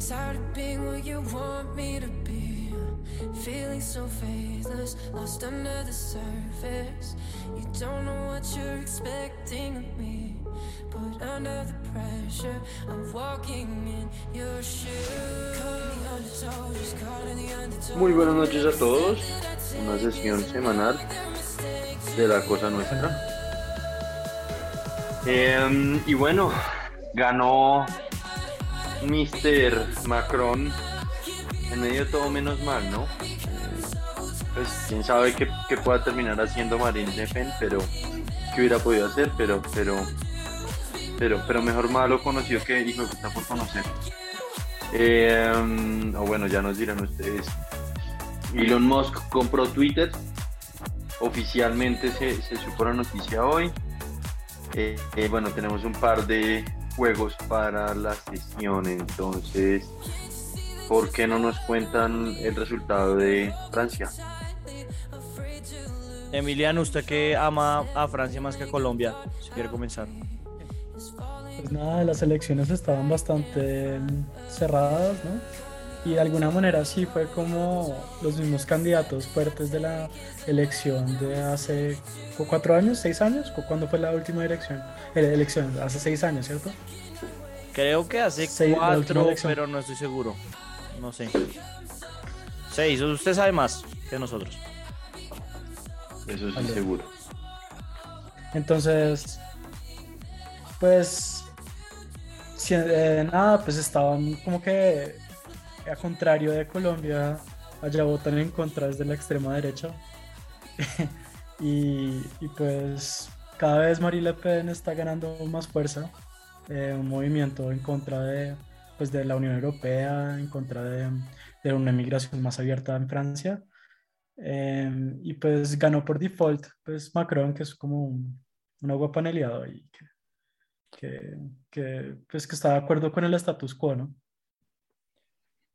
Tired of being what you want me to be. Feeling so faithless, lost under the surface. You don't know what you're expecting of me. Pressure walking in your. Muy buenas noches a todos. Una sesión semanal de la cosa nuestra. Em, y bueno, ganó Mr. Macron en medio de todo menos mal, ¿no? Eh, pues quién sabe qué, pueda terminar haciendo Marine Le Pen, pero qué hubiera podido hacer, pero, pero, pero, pero mejor malo conocido que hijo de puta por conocer. Eh, o bueno, ya nos dirán ustedes. Elon Musk compró Twitter. Oficialmente se, supo la noticia hoy. Eh, bueno, tenemos un par de juegos para la sesión. Entonces, ¿por qué no nos cuentan el resultado de Francia? Emiliano, usted que ama a Francia más que a Colombia, si quiere comenzar. Pues nada, las elecciones estaban bastante cerradas, ¿no? Y de alguna manera sí fue como los mismos candidatos fuertes de la elección de hace cuatro años, seis años, ¿cuándo fue la última elección? elección, hace seis años, ¿cierto? Creo que hace cuatro, pero no estoy seguro. No sé. Seis, usted sabe más que nosotros. Eso sí, seguro. Entonces, pues, eh, nada, pues estaban como que a contrario de Colombia, allá votan en contra desde la extrema derecha. y, pues cada vez Marie Le Pen está ganando más fuerza. Eh, un movimiento en contra de, pues, de la Unión Europea, en contra de, de una migración más abierta en Francia. Em, y pues ganó por default pues Macron, que es como un, un agua paneleado y que, que, pues, que está de acuerdo con el status quo, ¿no?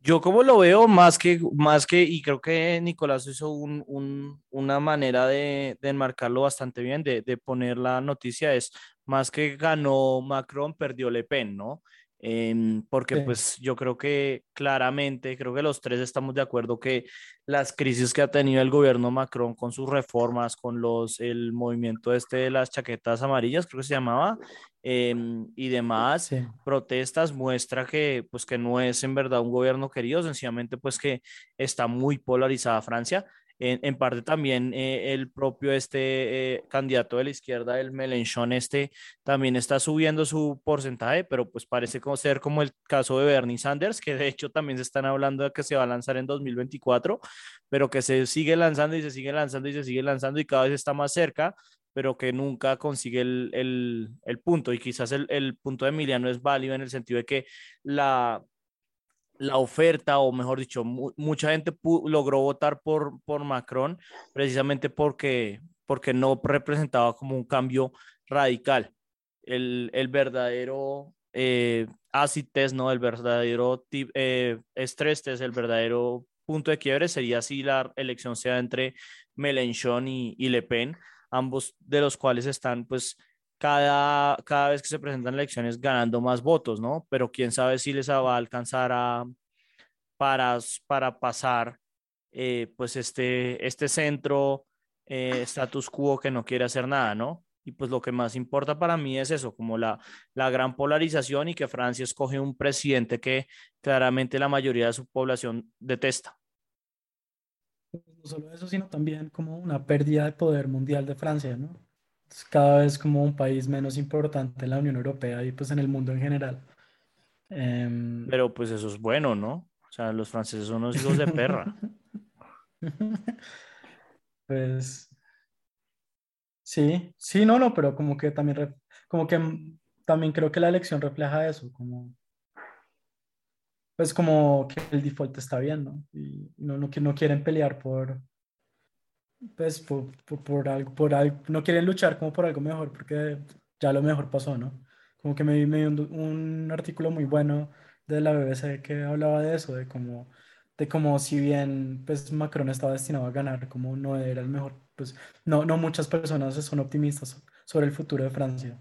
Yo como lo veo, más que, más que, y creo que Nicolás hizo un, un, una manera de, de, enmarcarlo bastante bien, de, de, poner la noticia, es más que ganó Macron, perdió Le Pen, ¿no? Em, porque pues yo creo que claramente, creo que los tres estamos de acuerdo que las crisis que ha tenido el gobierno Macron con sus reformas, con los, el movimiento este de las chaquetas amarillas, creo que se llamaba, em, y demás protestas, muestra que pues que no es en verdad un gobierno querido, sencillamente pues que está muy polarizada Francia en, parte también eh, el propio este eh, candidato de la izquierda, el Melenchon este, también está subiendo su porcentaje, pero pues parece como ser como el caso de Bernie Sanders, que de hecho también se están hablando de que se va a lanzar en 2024, pero que se sigue lanzando y se sigue lanzando y se sigue lanzando y cada vez está más cerca pero que nunca consigue el, el, el punto. Y quizás el, el, punto de Emiliano es válido en el sentido de que la, la oferta, o mejor dicho, mucha gente logró votar por, por Macron precisamente porque, porque no representaba como un cambio radical. El, el verdadero eh, test, ¿no? el verdadero eh, estrés test, el verdadero punto de quiebre sería si la elección sea entre Mélenchon y, y Le Pen, ambos de los cuales están pues cada, cada vez que se presentan elecciones ganando más votos, ¿no? Pero quién sabe si les va a alcanzar a, para, para pasar eh, pues este, este centro eh, status quo que no quiere hacer nada, ¿no? Y pues lo que más importa para mí es eso, como la, la gran polarización y que Francia escoge un presidente que claramente la mayoría de su población detesta. No solo eso, sino también como una pérdida de poder mundial de Francia, ¿no? Cada vez como un país menos importante en la Unión Europea y pues en el mundo en general. Em, Pero pues eso es bueno, ¿no? O sea, los franceses son unos hijos de perra. pues sí, sí, no, no, pero como que también, como que también creo que la elección refleja eso, como pues como que el default está bien, ¿no? Y no, no, no quieren pelear por, pues por, por, algo, por algo, no quieren luchar como por algo mejor, porque ya lo mejor pasó, ¿no? Como que me, me dio un, artículo muy bueno de la BBC que hablaba de eso, de como, de como si bien pues Macron estaba destinado a ganar, como no era el mejor, pues no, no muchas personas son optimistas sobre el futuro de Francia.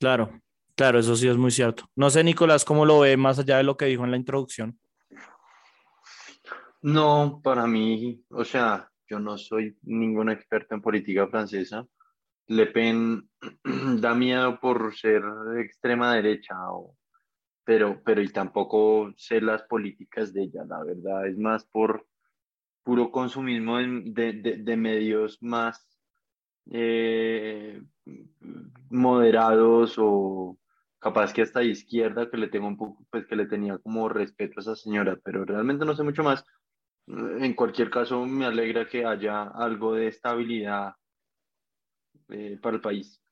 Claro, Claro, eso sí es muy cierto. No sé, Nicolás, cómo lo ve más allá de lo que dijo en la introducción. No, para mí, o sea, yo no soy ningún experto en política francesa. Le Pen da miedo por ser de extrema derecha, pero, pero y tampoco sé las políticas de ella, la verdad, es más por puro consumismo de, medios más eh, moderados o capaz que hasta de izquierda que le tengo un poco, pues que le tenía como respeto a esa señora, pero realmente no sé mucho más. En cualquier caso, me alegra que haya algo de estabilidad eh, para el país.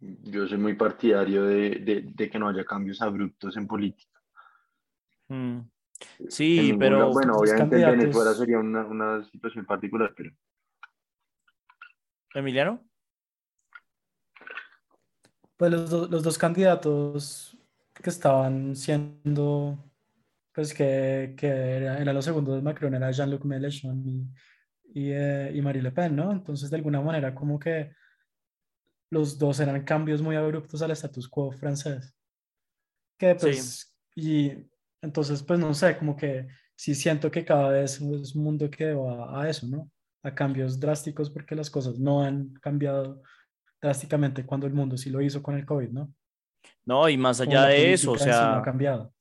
Yo soy muy partidario de, que no haya cambios abruptos en política. Mm. Sí, pero... Bueno, obviamente en Venezuela sería una, una situación particular, pero... Emiliano. Pues los, los dos candidatos que estaban siendo, pues que, que eran los segundos de Macron, era Jean-Luc Mélenchon y, y, eh, y, Marie Le Pen, ¿no? Entonces, de alguna manera, como que los dos eran cambios muy abruptos al status quo francés. Que pues, y entonces, pues no sé, como que sí siento que cada vez es un mundo que va a eso, ¿no? A cambios drásticos porque las cosas no han cambiado drásticamente cuando el mundo sí lo hizo con el COVID, ¿no? No, y más allá de eso, o sea, ha cambiado.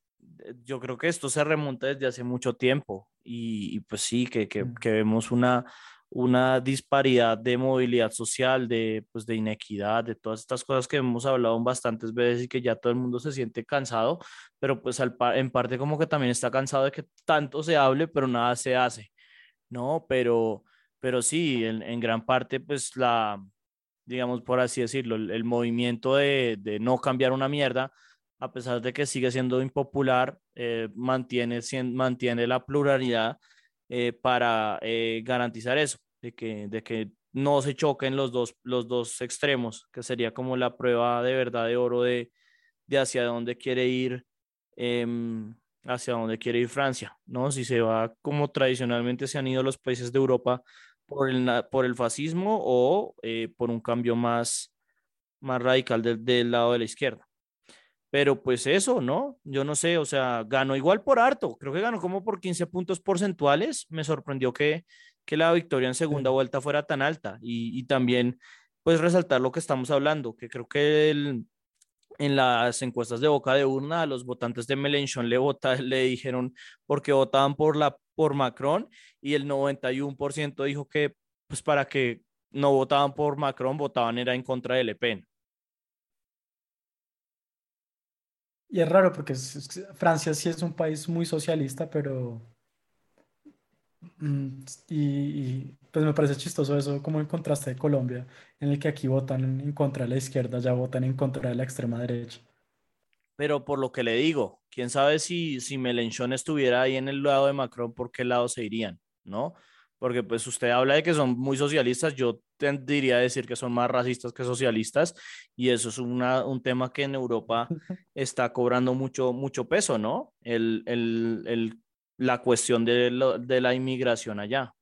Yo creo que esto se remonta desde hace mucho tiempo y, pues sí, que, que, que, vemos una, una disparidad de movilidad social, de, pues de inequidad, de todas estas cosas que hemos hablado bastantes veces y que ya todo el mundo se siente cansado, pero pues al, en parte como que también está cansado de que tanto se hable, pero nada se hace, ¿no? Pero, pero sí, en, en gran parte pues la digamos por así decirlo, el, movimiento de, de, no cambiar una mierda, a pesar de que sigue siendo impopular, eh, mantiene, mantiene la pluralidad eh, para eh, garantizar eso, de que, de que no se choquen los dos, los dos extremos, que sería como la prueba de verdad de oro de, de hacia dónde quiere ir. Em, hacia dónde quiere ir Francia, ¿no? Si se va como tradicionalmente se han ido los países de Europa por el, por el fascismo o por un cambio más, más radical del lado de la izquierda. Pero pues eso, ¿no? Yo no sé, o sea, ganó igual por harto, creo que ganó como por 15 puntos porcentuales. Me sorprendió que, que la victoria en segunda vuelta fuera tan alta y, y también pues resaltar lo que estamos hablando, que creo que el, en las encuestas de boca de urna a los votantes de Mélenchon le, vota, le dijeron porque votaban por, la, por Macron y el 91% dijo que pues para que no votaban por Macron, votaban era en contra de Le Pen. Y es raro porque Francia sí es un país muy socialista, pero... Mm, y, pues me parece chistoso eso, como el contraste de Colombia, en el que aquí votan en contra de la izquierda, ya votan en contra de la extrema derecha. Pero por lo que le digo, quién sabe si, si Melenchón estuviera ahí en el lado de Macron, por qué lado se irían, ¿no? Porque pues usted habla de que son muy socialistas, yo tendría a decir que son más racistas que socialistas, y eso es una, un tema que en Europa está cobrando mucho, mucho peso, ¿no? El, el, el, la cuestión de, lo, de la inmigración allá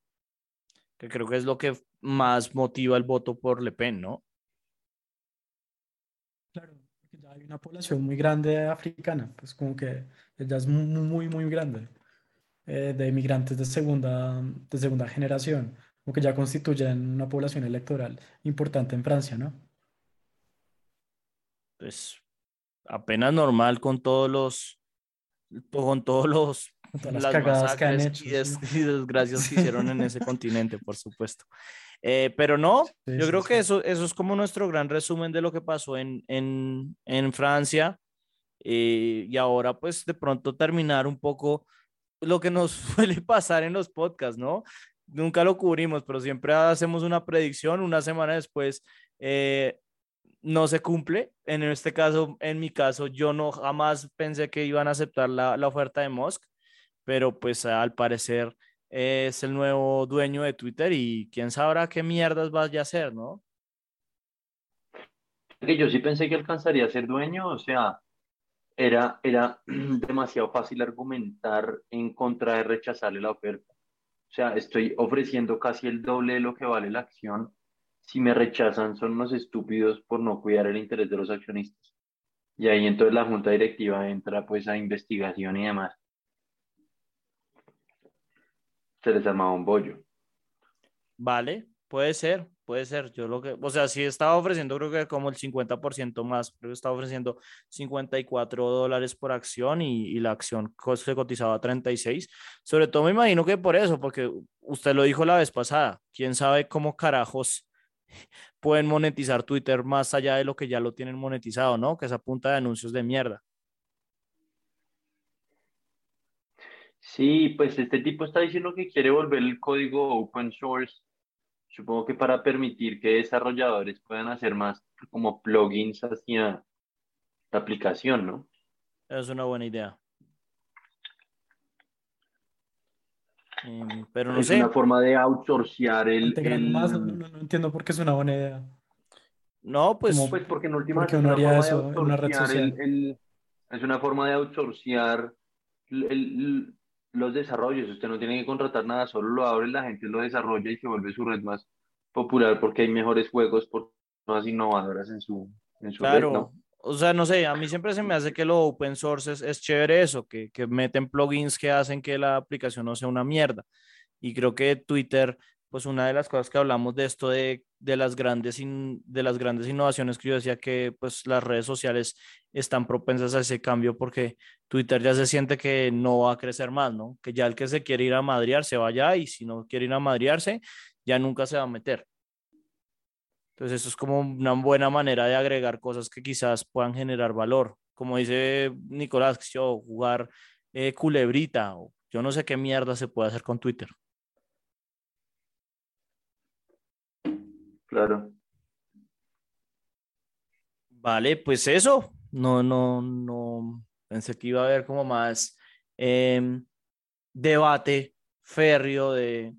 que creo que es lo que más motiva el voto por Le Pen, ¿no? Claro, ya hay una población muy grande africana, pues como que ya es muy, muy, muy grande, eh, de inmigrantes de segunda, de segunda generación, como que ya constituyen una población electoral importante en Francia, ¿no? Pues apenas normal con todos los, con todos los las, cagadas que han hecho. Y, desgracias que hicieron en ese continente, por supuesto. Eh, pero no, yo creo que eso, eso es como nuestro gran resumen de lo que pasó en, en, en Francia. Eh, y ahora, pues, de pronto terminar un poco lo que nos suele pasar en los podcasts, ¿no? Nunca lo cubrimos, pero siempre hacemos una predicción. Una semana después eh, no se cumple. En este caso, en mi caso, yo no jamás pensé que iban a aceptar la, la oferta de Musk pero pues al parecer es el nuevo dueño de Twitter y quién sabrá qué mierdas vaya a hacer, ¿no? Yo sí pensé que alcanzaría a ser dueño, o sea, era, era demasiado fácil argumentar en contra de rechazarle la oferta. O sea, estoy ofreciendo casi el doble de lo que vale la acción. Si me rechazan, son unos estúpidos por no cuidar el interés de los accionistas. Y ahí entonces la junta directiva entra pues a investigación y demás. Se les armaba un bollo. Vale, puede ser, puede ser. Yo lo que, o sea, sí estaba ofreciendo creo que como el 50% más, creo que estaba ofreciendo 54 dólares por acción y, la acción se cotizaba a 36. Sobre todo me imagino que por eso, porque usted lo dijo la vez pasada, quién sabe cómo carajos pueden monetizar Twitter más allá de lo que ya lo tienen monetizado, ¿no? Que es a punta de anuncios de mierda. Sí, pues este tipo está diciendo que quiere volver el código open source, supongo que para permitir que desarrolladores puedan hacer más como plugins hacia la aplicación, ¿no? Es una buena idea. Em, pero no es sé. una forma de outsourcear el... Más, no, no- no entiendo por qué es una buena idea. No, pues Como- Pues porque en última ¿Por qué es una haría forma de eso en una red el- social? el- es una forma de outsourcear el- el- los desarrollos. Usted no tiene que contratar nada, solo lo abre, la gente lo desarrolla y se vuelve su red más popular porque hay mejores juegos, por más innovadoras en su, en su red, Claro, ¿no? o sea, no sé, a mí siempre se me hace que lo open source es, es chévere eso, que, que meten plugins que hacen que la aplicación no sea una mierda. Y creo que Twitter, pues una de las cosas que hablamos de esto de, de las grandes de las grandes innovaciones que yo decía que pues las redes sociales están propensas a ese cambio porque Twitter ya se siente que no va a crecer más, ¿no? Que ya el que se quiere ir a madrear se vaya y si no quiere ir a madrearse, ya nunca se va a meter. Entonces eso es como una buena manera de agregar cosas que quizás puedan generar valor. Como dice Nicolás, yo jugar eh, culebrita o yo no sé qué mierda se puede hacer con Twitter. Claro. Vale, pues eso. No, no, no. Pensé que iba a haber como más em, debate férreo de,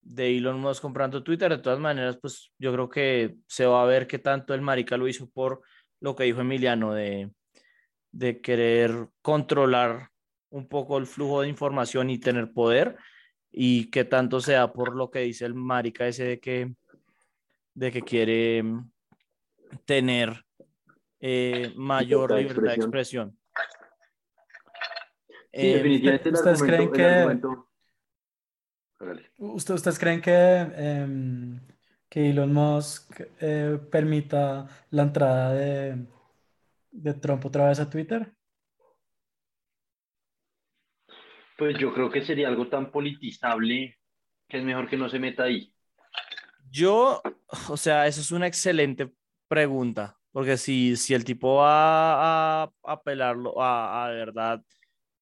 de Elon Musk comprando Twitter. De todas maneras, pues yo creo que se va a ver qué tanto el marica lo hizo por lo que dijo Emiliano de, de querer controlar un poco el flujo de información y tener poder y qué tanto sea por lo que dice el marica ese de que, de que quiere em, tener eh, mayor Libertad de libertad de expresión. expresión. Sí, definitivamente el ¿ustedes creen que- argumento- Hágale. ¿Usted- ¿Ustedes creen que, em, que Elon Musk eh, permita la entrada de, de Trump otra vez a Twitter? Pues yo creo que sería algo tan politizable que es mejor que no se meta ahí. Yo, o sea, eso es una excelente pregunta, porque si, si el tipo va a apelarlo a, verdad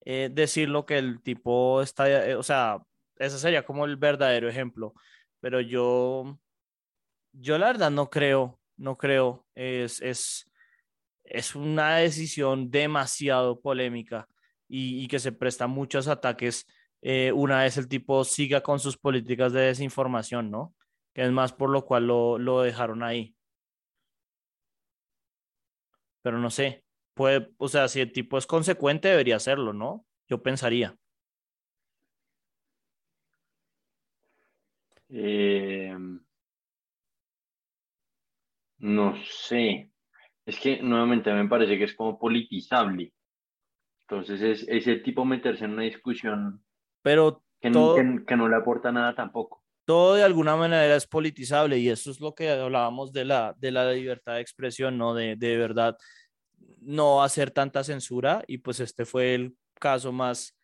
eh, decir lo que el tipo está, eh, o sea, ese sería como el verdadero ejemplo, pero yo, yo la verdad no creo, no creo, es, es, es una decisión demasiado polémica y, que se presta muchos ataques eh, una vez el tipo siga con sus políticas de desinformación, ¿no? Que es más por lo cual lo, lo dejaron ahí. Pero no sé, puede, o sea, si el tipo es consecuente, debería hacerlo, ¿no? Yo pensaría. Eh, no sé. Es que nuevamente me parece que es como politizable. Entonces es ese tipo meterse en una discusión Pero que, no- todo, que- que no le aporta nada tampoco. Todo de alguna manera es politizable y eso es lo que hablábamos de la, de la libertad de expresión, ¿no? De, de verdad no hacer tanta censura y pues este fue el caso más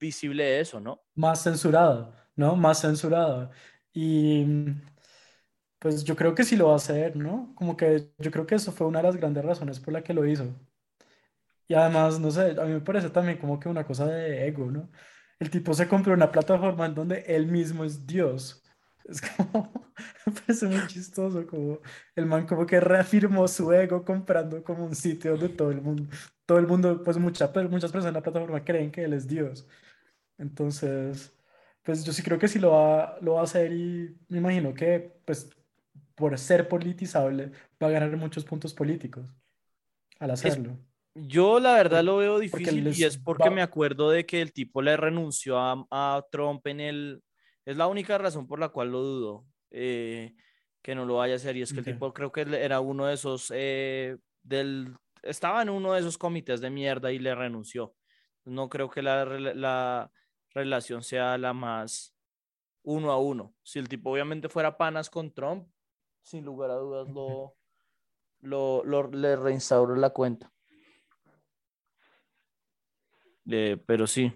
visible de eso, ¿no? Más censurado, ¿no? Más censurado. Y pues yo creo que sí lo va a hacer, ¿no? Como que yo creo que eso fue una de las grandes razones por la que lo hizo. Y además, no sé, a mí me parece también como que una cosa de ego, ¿no? El tipo se compró una plataforma en donde él mismo es Dios. Es como, me parece muy chistoso, como el man como que reafirmó su ego comprando como un sitio donde todo el mundo, todo el mundo, pues mucha- muchas personas en la plataforma creen que él es Dios. Entonces, pues yo sí creo que sí lo va, lo va a hacer y me imagino que, pues, por ser politizable, va a ganar muchos puntos políticos al hacerlo. Yo la verdad lo veo difícil y es porque me acuerdo de que el tipo le renunció a, a Trump en el... Es la única razón por la cual lo dudo eh, que no lo vaya a hacer y es que el tipo creo que era uno de esos eh, del, estaba en uno de esos comités de mierda y le renunció. No creo que la, la relación sea la más uno a uno. Si el tipo obviamente fuera panas con Trump, sin lugar a dudas lo, lo, lo- le reinstauró la cuenta. Eh, pero sí.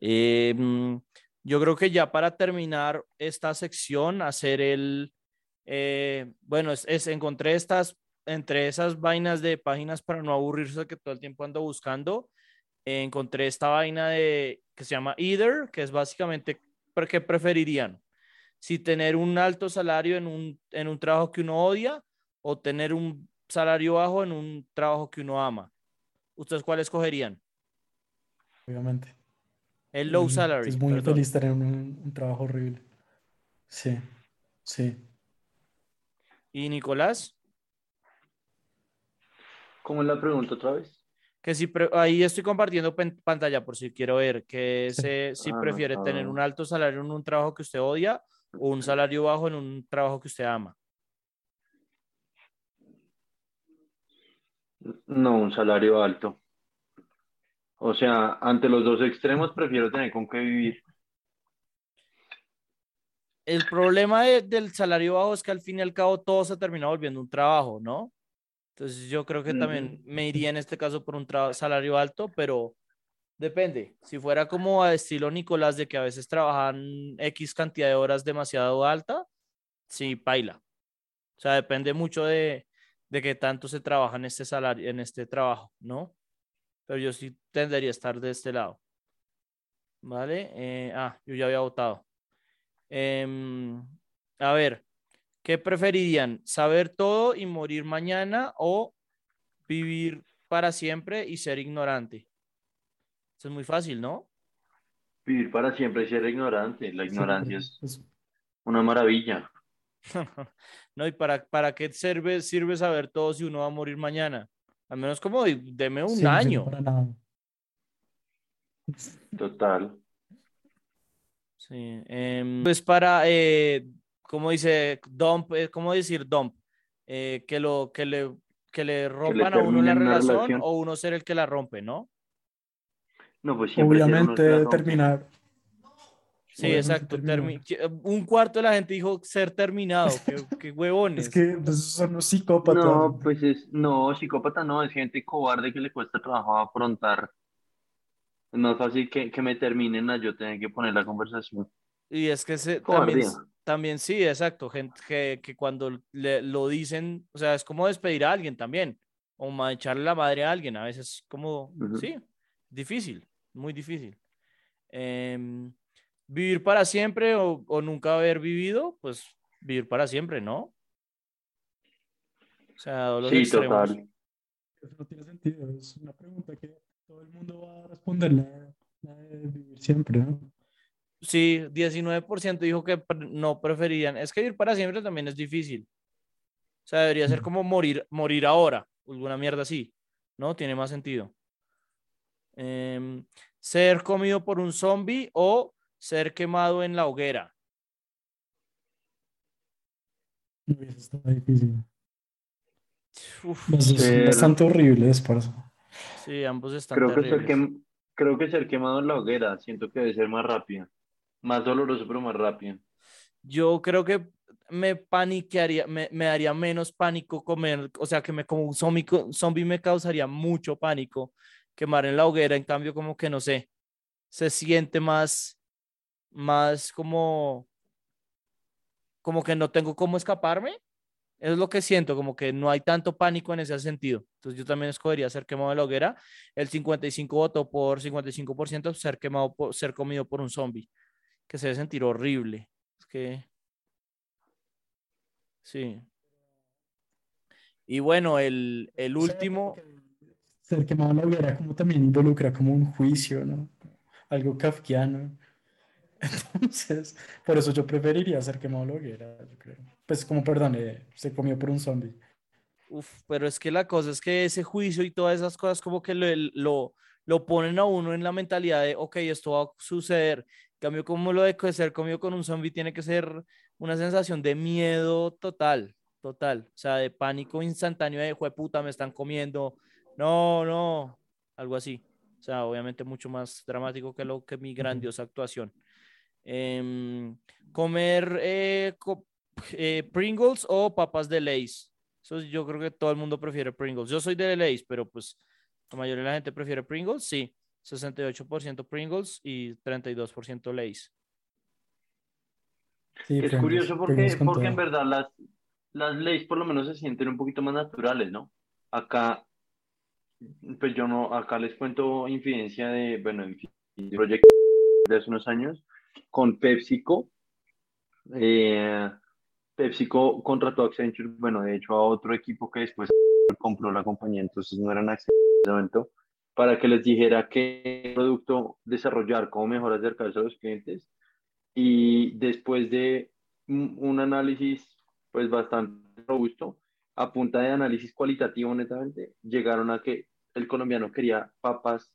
Eh, mm, yo creo que ya para terminar esta sección, hacer el, eh, bueno, es, es- encontré estas, entre esas vainas de páginas para no aburrirse que todo el tiempo ando buscando, encontré esta vaina de, que se llama Either, que es básicamente, ¿por qué preferirían? Si tener un alto salario en un, en un trabajo que uno odia o tener un salario bajo en un trabajo que uno ama. ¿Ustedes cuál escogerían? Obviamente. El low salary. Es muy perdón. feliz tener un, un trabajo horrible. Sí, sí. ¿Y Nicolás? ¿Cómo es la pregunta otra vez? Que si pre- ahí estoy compartiendo pantalla por si quiero ver que se- si Ah, prefiere ah. tener un alto salario en un trabajo que usted odia o un salario bajo en un trabajo que usted ama. No, un salario alto. O sea, ante los dos extremos prefiero tener con qué vivir. El problema de- del salario bajo es que al fin y al cabo todo se termina volviendo un trabajo, ¿no? Entonces yo creo que también me iría en este caso por un salario alto, pero depende. Si fuera como a estilo Nicolás de que a veces trabajan X cantidad de horas demasiado alta, sí, paila. O sea, depende mucho de, de qué tanto se trabaja en este salario, en este trabajo, ¿no? Pero yo sí tendería a estar de este lado. ¿Vale? Eh, ah, yo ya había votado. Em, a ver, ¿qué preferirían? ¿Saber todo y morir mañana o vivir para siempre y ser ignorante? Eso es muy fácil, ¿no? Vivir para siempre y ser ignorante. La ignorancia es Es- una maravilla. No, ¿y para, para qué sirve, sirve saber todo si uno va a morir mañana? Al menos como de- deme un sí, no sirve año. para nada. Total. Sí. em, pues para, eh, ¿cómo dice dump? eh, ¿Cómo decir dump? Eh, que lo que le que le rompan a uno la relación relación. o uno ser el que la rompe, ¿no? No, pues siempre Obviamente que terminar. Sí, exacto. que- Un cuarto de la gente dijo ser terminado. Qué, qué huevones. Es que pues, son unos psicópatas. No, pues es, no, psicópata no, es gente cobarde que le cuesta trabajo afrontar. Es más fácil que, que me terminen a yo tener que poner la conversación. Y es que se, también, también sí, exacto. Gente que, que cuando le, lo dicen, o sea, es como despedir a alguien también. O ma- echarle la madre a alguien. A veces como, Ujú. sí, difícil, muy difícil. Em, vivir para siempre o, o nunca haber vivido, pues vivir para siempre, ¿no? O sea, los Sí, extremos. total. Eso no tiene sentido. Es una pregunta que todo el mundo va a responder. La, la de vivir siempre, ¿no? Sí, 19% dijo que no preferirían. Es que vivir para siempre también es difícil. O sea, debería ser Mm. como morir, morir ahora, alguna mierda así, ¿no? Tiene más sentido. Em, ser comido por un zombie o ser quemado en la hoguera. Eso está difícil. Uf, Los dos son Ser- bastante horribles, parce. sí, ambos están Creo que, ser creo que ser quemado en la hoguera, siento que debe ser más rápido. Más doloroso, pero más rápido. Yo creo que me paniquearía, me, me daría menos pánico comer, o sea, que me como un zombie, zombie me causaría mucho pánico quemar en la hoguera, en cambio como que no sé, se siente más, más como, como que no tengo cómo escaparme. Eso es lo que siento, como que no hay tanto pánico en ese sentido. Entonces yo también escogería ser quemado en la hoguera. El 55 votó por 55% ser quemado, por, ser comido por un zombie, que se debe sentir horrible. Es que Sí. Y bueno, el, el último, Ser quemado en la hoguera como también involucra como un juicio, ¿no? Algo kafkiano. Entonces, por eso yo preferiría ser quemado en la hoguera, yo creo. Pues como, perdón, eh, se comió por un zombie. uf, pero es que la cosa es que ese juicio y todas esas cosas como que lo, lo, lo ponen a uno en la mentalidad de, ok, esto va a suceder. En cambio, como lo de ser comido con un zombie tiene que ser una sensación de miedo total, total. O sea, de pánico instantáneo de, de puta, me están comiendo. No, no, algo así. O sea, obviamente mucho más dramático que lo que mi grandiosa actuación. Em, comer eh, eh, Pringles o papas de Lay's. Eso yo creo que todo el mundo prefiere Pringles. Yo soy de Lay's, pero pues la mayoría de la gente prefiere Pringles, sí. 68% Pringles y 32% Lay's. es curioso porque, porque en verdad las, las Lay's por lo menos se sienten un poquito más naturales, ¿no? Acá, pues yo no, acá les cuento infidencia de, bueno, en proyecto de hace unos años con PepsiCo. Eh, PepsiCo contrató a Accenture, bueno, de hecho a otro equipo que después compró la compañía, entonces no eran Accenture para que les dijera qué producto desarrollar, cómo mejor acercarse a los clientes. Y después de un, análisis pues bastante robusto, a punta de análisis cualitativo netamente, llegaron a que el colombiano quería papas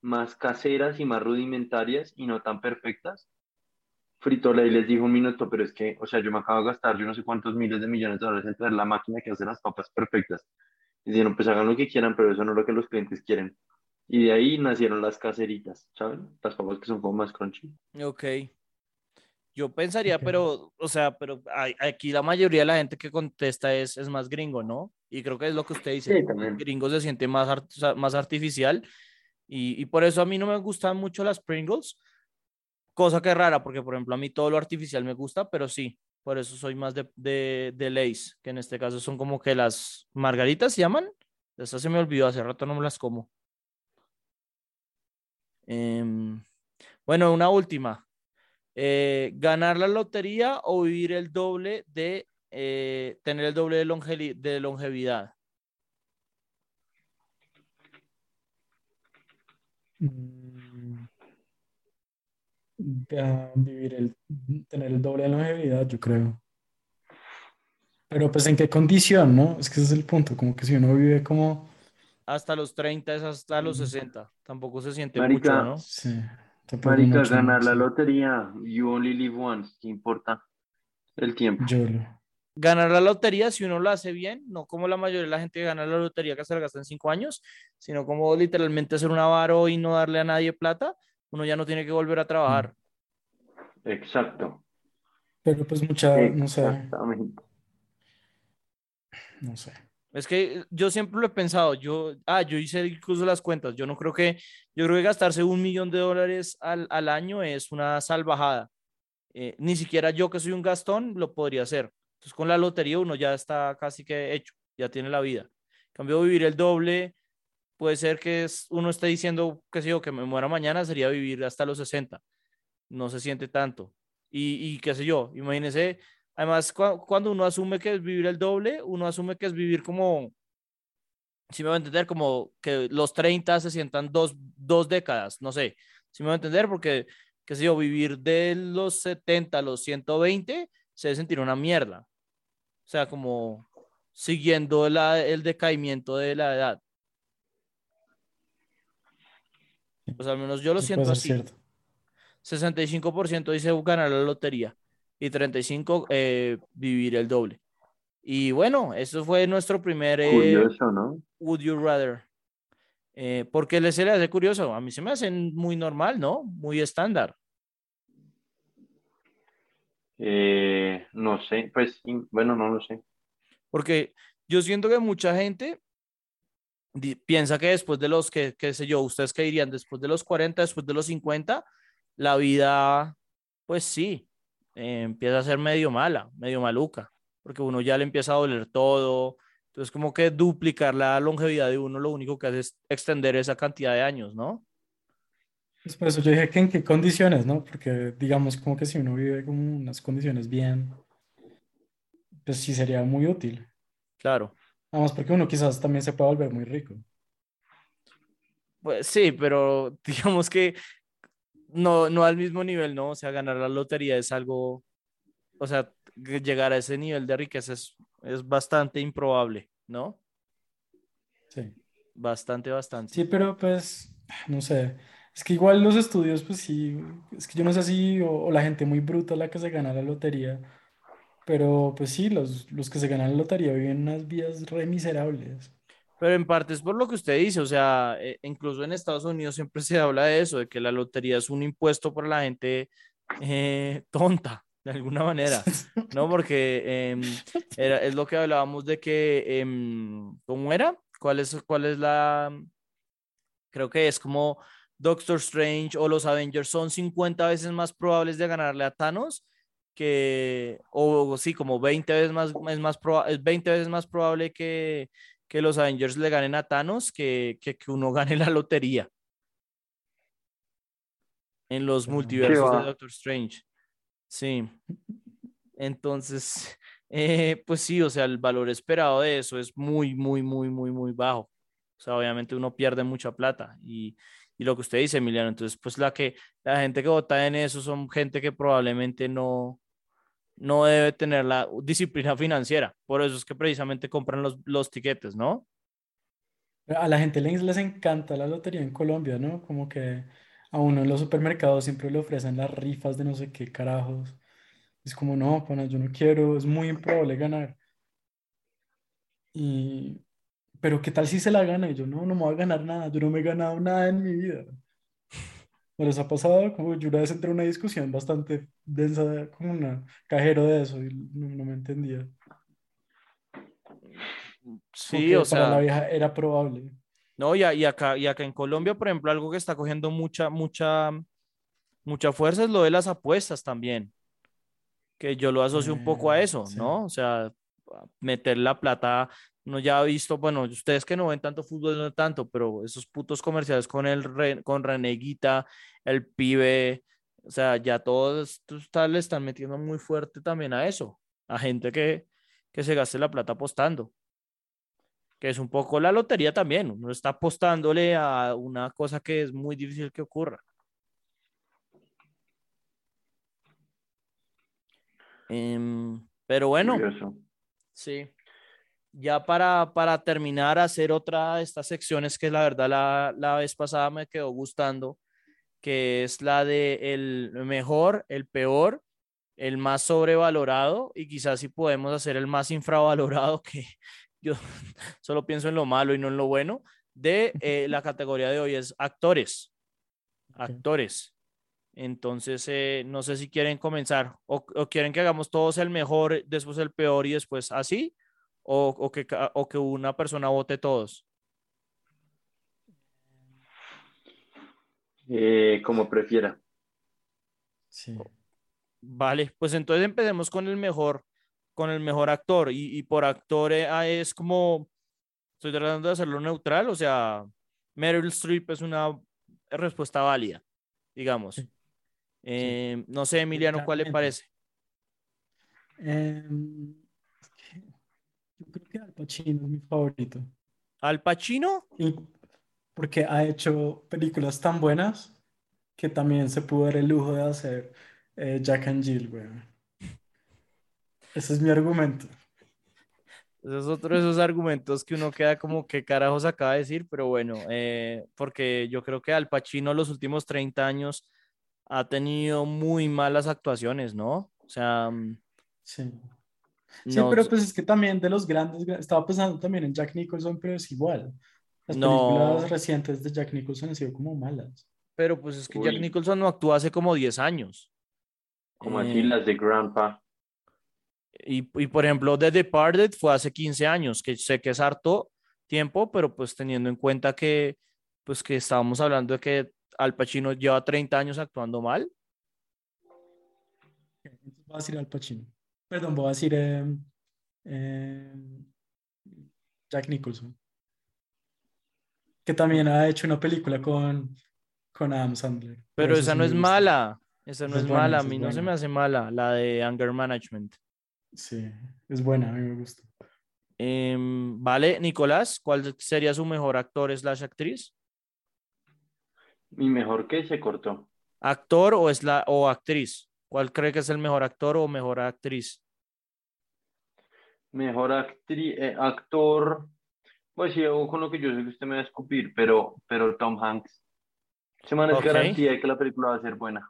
más caseras y más rudimentarias y no tan perfectas, Frito Lay les dijo un minuto, pero es que, o sea, yo me acabo de gastar yo no sé cuántos miles de millones de dólares en traer la máquina que hace las papas perfectas. Y dijeron, pues hagan lo que quieran, pero eso no es lo que los clientes quieren. Y de ahí nacieron las caseritas, ¿saben? Las papas que son como más crunchy. Ok. Yo pensaría, pero, o sea, pero aquí la mayoría de la gente que contesta es, es más gringo, ¿no? Y creo que es lo que usted dice. Sí, también. gringo se siente más, más artificial. Y, y, por eso a mí no me gustan mucho las Pringles, Cosa que rara, porque por ejemplo a mí todo lo artificial me gusta, pero sí, por eso soy más de, de, de Lays, que en este caso son como que las margaritas se llaman. Esa se me olvidó, hace rato no me las como. Em, bueno, una última. Eh, ¿Ganar la lotería o vivir el doble de, eh, tener el doble de, de longevidad? Mm vivir el, tener el doble de longevidad, yo creo. Pero pues en qué condición, ¿no? Es que ese es el punto, como que si uno vive como... Hasta los 30 es hasta los 60, tampoco se siente mucho, ¿no? Sí. Marica, ganar la lotería, you only live once, ¿qué importa el tiempo? Yo Ganar la lotería, si uno lo hace bien, no como la mayoría de la gente que gana la lotería que se la gasta en cinco años, sino como literalmente hacer un avaro y no darle a nadie plata, uno ya no tiene que volver a trabajar. Exacto. Pero pues mucha, no sé. No sé. Es que yo siempre lo he pensado, yo, ah, yo hice incluso las cuentas, yo no creo que, yo creo que gastarse un millón de dólares al, al año es una salvajada. Eh, ni siquiera yo que soy un gastón lo podría hacer. Entonces con la lotería uno ya está casi que hecho, ya tiene la vida. En cambio, vivir el doble, puede ser que uno esté diciendo, qué sé yo, que me muera mañana, sería vivir hasta los 60. No se siente tanto. Y, y qué sé yo, imagínese, además, cuando uno asume que es vivir el doble, uno asume que es vivir como, si me va a entender, como que los 30 se sientan dos, dos décadas, no sé, si me va a entender, porque, qué sé yo, vivir de los 70 a los 120 se debe una mierda. O sea, como siguiendo el decaimiento de la edad. Pues al menos yo lo siento así. 65% dice ganar la lotería y 35% eh, vivir el doble. Y bueno, eso fue nuestro primer... Eh, curioso, ¿no? Would you rather? Eh, ¿Por qué se le hace curioso? A mí se me hace muy normal, ¿no? Muy estándar. no sé, pues bueno, no lo sé. Porque yo siento que mucha gente piensa que después de los, que, qué sé yo, ustedes qué dirían, después de los 40, después de los 50, la vida, pues sí, eh, empieza a ser medio mala, medio maluca, porque uno ya le empieza a doler todo. Entonces, como que duplicar la longevidad de uno lo único que hace es extender esa cantidad de años, ¿no? Pues por eso yo dije que en qué condiciones, ¿no? Porque digamos como que si uno vive como unas condiciones bien, pues sí sería muy útil. Claro. Vamos, porque uno quizás también se puede volver muy rico. Pues sí, pero digamos que no, no al mismo nivel, ¿no? O sea, ganar la lotería es algo, o sea, llegar a ese nivel de riqueza es, es bastante improbable, ¿no? Sí. Bastante, bastante. Sí, pero pues, no sé. Es que igual los estudios, pues sí, es que yo no sé si o, la gente muy bruta la que se gana la lotería Pero pues sí, los, los que se ganan la lotería viven unas vidas re miserables. Pero en parte es por lo que usted dice, o sea, eh, incluso en Estados Unidos siempre se habla de eso, de que la lotería es un impuesto para la gente eh, tonta, de alguna manera, ¿no? Porque em, era, es lo que hablábamos de que, em, ¿cómo era? ¿Cuál es, ¿Cuál es la...? Creo que es como Doctor Strange o los Avengers son 50 veces más probables de ganarle a Thanos que, o sí, como 20 veces más, es, más es 20 veces más probable que, que los Avengers le ganen a Thanos que, que, que uno gane la lotería en los multiversos de Doctor Strange. Sí. Entonces, eh, pues sí, o sea, el valor esperado de eso es muy, muy, muy, muy, muy bajo. O sea, obviamente uno pierde mucha plata y, y lo que usted dice, Emiliano, entonces, pues la que la gente que vota en eso son gente que probablemente no, no debe tener la disciplina financiera. Por eso es que precisamente compran los, los tiquetes, ¿no? A la gente les, les encanta la lotería en Colombia, ¿no? Como que a uno en los supermercados siempre le ofrecen las rifas de no sé qué carajos. Es como, no, pana, yo no quiero, es muy improbable ganar. Y, pero ¿qué tal si se la gana? Y yo, no, no me voy a ganar nada, yo no me he ganado nada en mi vida. ¿No les ha pasado? Como yo una vez entré en una discusión bastante densa con un cajero de eso y no, me entendía. Sí, o sea. Para la vieja era probable. No, y, y, acá, y acá en Colombia, por ejemplo, algo que está cogiendo mucha, mucha, mucha fuerza es lo de las apuestas también. Que yo lo asocio un poco a eh, eso, ¿no? O sea, meter la plata no ya ha visto, bueno, ustedes que no ven tanto fútbol, no tanto, pero esos putos comerciales con el con Reneguita, el pibe, o sea, ya todos le están metiendo muy fuerte también a eso, a gente que, que se gaste la plata apostando. Que es un poco la lotería también, uno está apostándole a una cosa que es muy difícil que ocurra. Em, pero bueno, sí ya para, para terminar, hacer otra de estas secciones que la verdad la, la vez pasada me quedó gustando, que es la de el mejor, el peor, el más sobrevalorado y quizás si podemos hacer el más infravalorado, que yo solo pienso en lo malo y no en lo bueno, de eh, la categoría de hoy es actores. Actores. Entonces, eh, no sé si quieren comenzar o, o, quieren que hagamos todos el mejor, después el peor y después así, o, que, o que una persona vote todos? Eh, como prefiera. Sí. Vale, pues entonces empecemos con el mejor, con el mejor actor. Y, por actor eh, es como, estoy tratando de hacerlo neutral, o sea, Meryl Streep es una respuesta válida, digamos. Eh, no sé, Emiliano, ¿cuál le parece? Eh, yo creo que Al Pacino es mi favorito. ¿Al Pacino? porque ha hecho películas tan buenas que también se pudo dar el lujo de hacer eh, Jack and Jill, güey. Ese es mi argumento. Ese es otro de esos argumentos que uno queda como, ¿qué carajos acaba de decir? Pero bueno, eh, porque yo creo que Al Pacino los últimos 30 años ha tenido muy malas actuaciones, ¿no? O sea... Mm, sí. Sí, pero pues es que también de los grandes, estaba pensando también en Jack Nicholson, pero es igual. Las películas recientes de Jack Nicholson han sido como malas. Pero pues es que Jack Nicholson no actuó hace como 10 años. Como así eh, las de Grandpa. Y, y, por ejemplo, The Departed fue hace 15 años, que sé que es harto tiempo, pero pues teniendo en cuenta que pues que estábamos hablando de que Al Pacino lleva 30 años actuando mal. Va a decir Al Pacino. Perdón, voy a decir eh, eh, Jack Nicholson. Que también ha hecho una película con, con Adam Sandler. Pero esa no es mala. Esa no es, mala. A mí no se me hace mala. La de Anger Management. Sí, es buena. A mí me gusta. Em, vale, Nicolás, ¿cuál sería su mejor actor slash actriz? Mi mejor que se cortó. ¿Actor o, es la, o actriz? ¿Cuál cree que es el mejor actor o mejor actriz? Mejor actriz, eh, actor, pues sí, con lo que yo sé que usted me va a escupir, pero, pero Tom Hanks. Se me okay. garantía de que la película va a ser buena.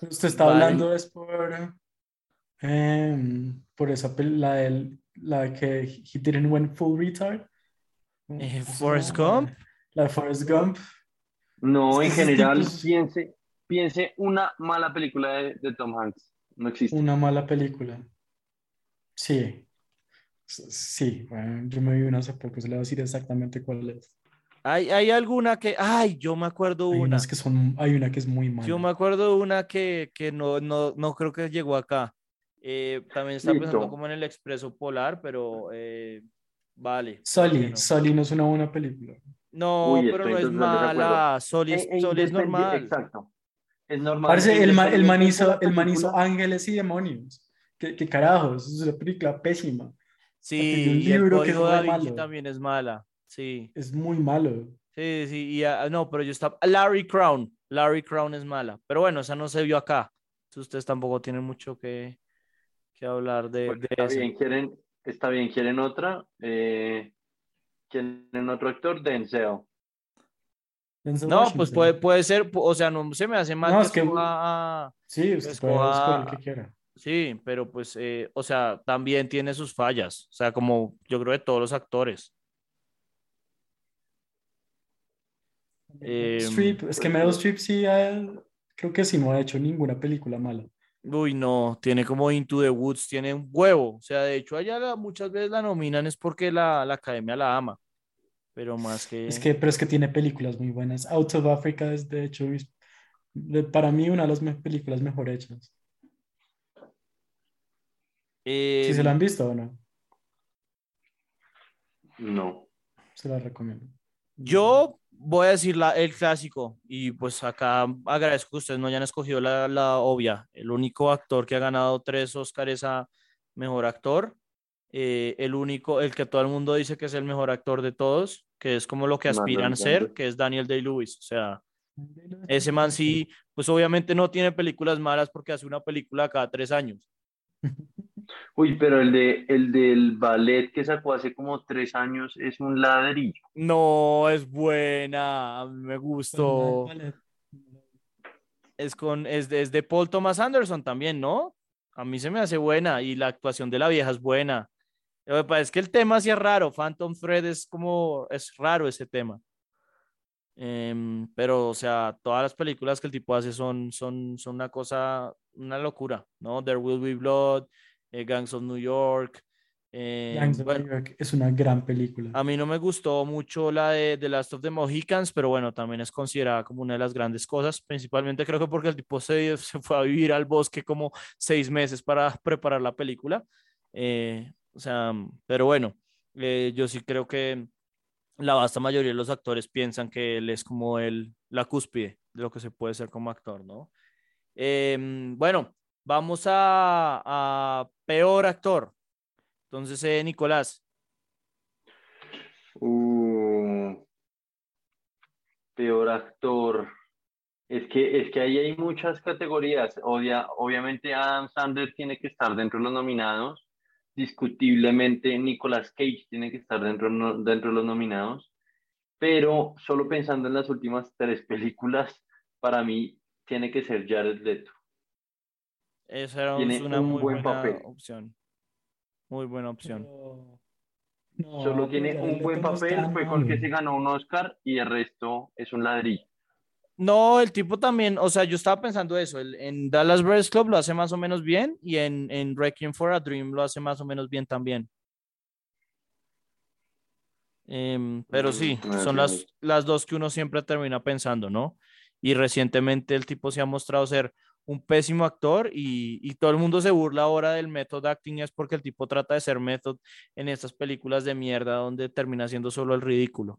Usted está hablando es por, Em, por esa la, del, la de que he didn't went full retard. ¿Cómo- Eh, Forrest? Gump. La de Forrest Gump. No, en general, piense, piense una mala película de, de Tom Hanks. No existe. Una mala película. Sí. Sí, bueno, yo me vi una hace poco, se le va a decir exactamente cuál es. Hay, hay alguna que, ay, yo me acuerdo Hay una. unas que son, hay una que es muy mala. Yo me acuerdo de una que, que no, no, no creo que llegó acá. Eh, también está pensando Listo. como en el Expreso Polar, pero eh, vale. ¿por qué Sully, no? Sully no es una buena película. No, Uy, pero estoy no es mala. Sol es, E- e Sol es normal. Exacto. Es normal. Parece E el, ma- el man independientemente de hizo, la el man hizo película, Ángeles y Demonios. ¿Qué, qué carajos? Es una película pésima. Sí, un y el libro que es Código malo. también es mala. Sí, Es muy malo. sí, sí. Y, ah, no, pero yo estaba. Larry Crown. Larry Crown es mala. Pero bueno, esa no se vio acá. Entonces ustedes tampoco tienen mucho que, que hablar de, pues, de está eso. bien, quieren, está bien, quieren otra. Eh, ¿Quieren otro actor? Denzel. Denzel No, pues puede, puede ser, o sea, no se me hace mal No, que es que- a- Sí, usted pues, puede el que quiera. Sí, pero pues, eh, o sea, también tiene sus fallas, o sea, como yo creo de todos los actores. Meryl Em, Streep, es que Meryl Streep sí, creo que sí no ha hecho ninguna película mala. Uy, no, tiene como Into the Woods, tiene un huevo, o sea, de hecho allá la- muchas veces la nominan es porque la, la academia la ama, pero más que... Es que, pero es que tiene películas muy buenas. Out of Africa es de hecho de- para mí una de las me- películas mejor hechas. eh, Si se la han visto o no, No. se la recomiendo. Yo voy a decir la, el clásico y pues acá agradezco que ustedes no hayan escogido la, la obvia. El único actor que ha ganado tres Oscars a mejor actor. eh, el único, el que todo el mundo dice que es el mejor actor de todos, que es como lo que aspiran ser, Brando. que es Daniel Day-Lewis. O sea, ese man sí, pues obviamente no tiene películas malas porque hace una película cada tres años. Uy, pero el de el del ballet que sacó hace como tres años es un ladrillo. No, es buena, me gustó. Es con, es de, es de Paul Thomas Anderson también, ¿no? A mí se me hace buena y la actuación de la vieja es buena. Lo que pasa es que el tema sí es raro. Phantom Thread es como, es raro ese tema. Em, pero, o sea, todas las películas que el tipo hace son, son, son una cosa, una locura, ¿no? There Will Be Blood, eh, Gangs of New York. em, Gangs of bueno, New York es una gran película. a mí no me gustó mucho la de The Last of the Mohicans, pero bueno, también es considerada como una de las grandes cosas, principalmente creo que porque el tipo se, se fue a vivir al bosque como seis meses para preparar la película. Eh, o sea, pero bueno, eh, yo sí creo que la vasta mayoría de los actores piensan que él es como el, la cúspide de lo que se puede ser como actor, ¿no? Em, bueno, vamos a, peor actor. Entonces, eh, Nicolás. Uh, peor actor. Es que, es que ahí hay muchas categorías. Obvia- obviamente Adam Sandler tiene que estar dentro de los nominados. Discutiblemente Nicolas Cage tiene que estar dentro, dentro de los nominados. Pero solo pensando en las últimas tres películas, para mí tiene que ser Jared Leto. Esa era Tiene una un muy buen buena papel. opción. Muy buena opción. Pero- no, Solo tiene un buen papel, fue con el que se ganó un Oscar y el resto es un ladrillo. No, el tipo también, o sea, yo estaba pensando eso, el- en Dallas Buyers Club lo hace más o menos bien y en, en Requiem for a Dream lo hace más o menos bien también. Em, pero Mm, sí, son las, las dos que uno siempre termina pensando, ¿no? Y recientemente el tipo se ha mostrado ser un pésimo actor y, y todo el mundo se burla ahora del method acting es porque el tipo trata de ser method en estas películas de mierda donde termina siendo solo el ridículo.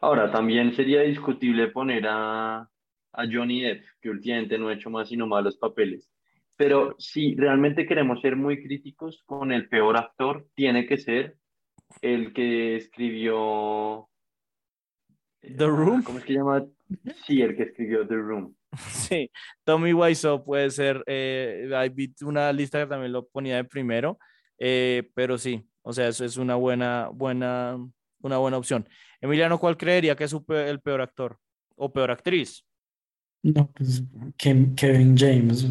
Ahora, también sería discutible poner a, a Johnny Depp, que últimamente no ha hecho más sino malos papeles. Pero si realmente queremos ser muy críticos con el peor actor, tiene que ser el que escribió... The Room. ¿Cómo es que llama? Sí, el que escribió The Room. Sí, Tommy Wiseau puede ser, eh, hay una lista que también lo ponía de primero, eh, pero sí, o sea, eso es una buena, buena, una buena opción. Emiliano, ¿cuál creería que es el peor actor o peor actriz? No, pues Kevin James.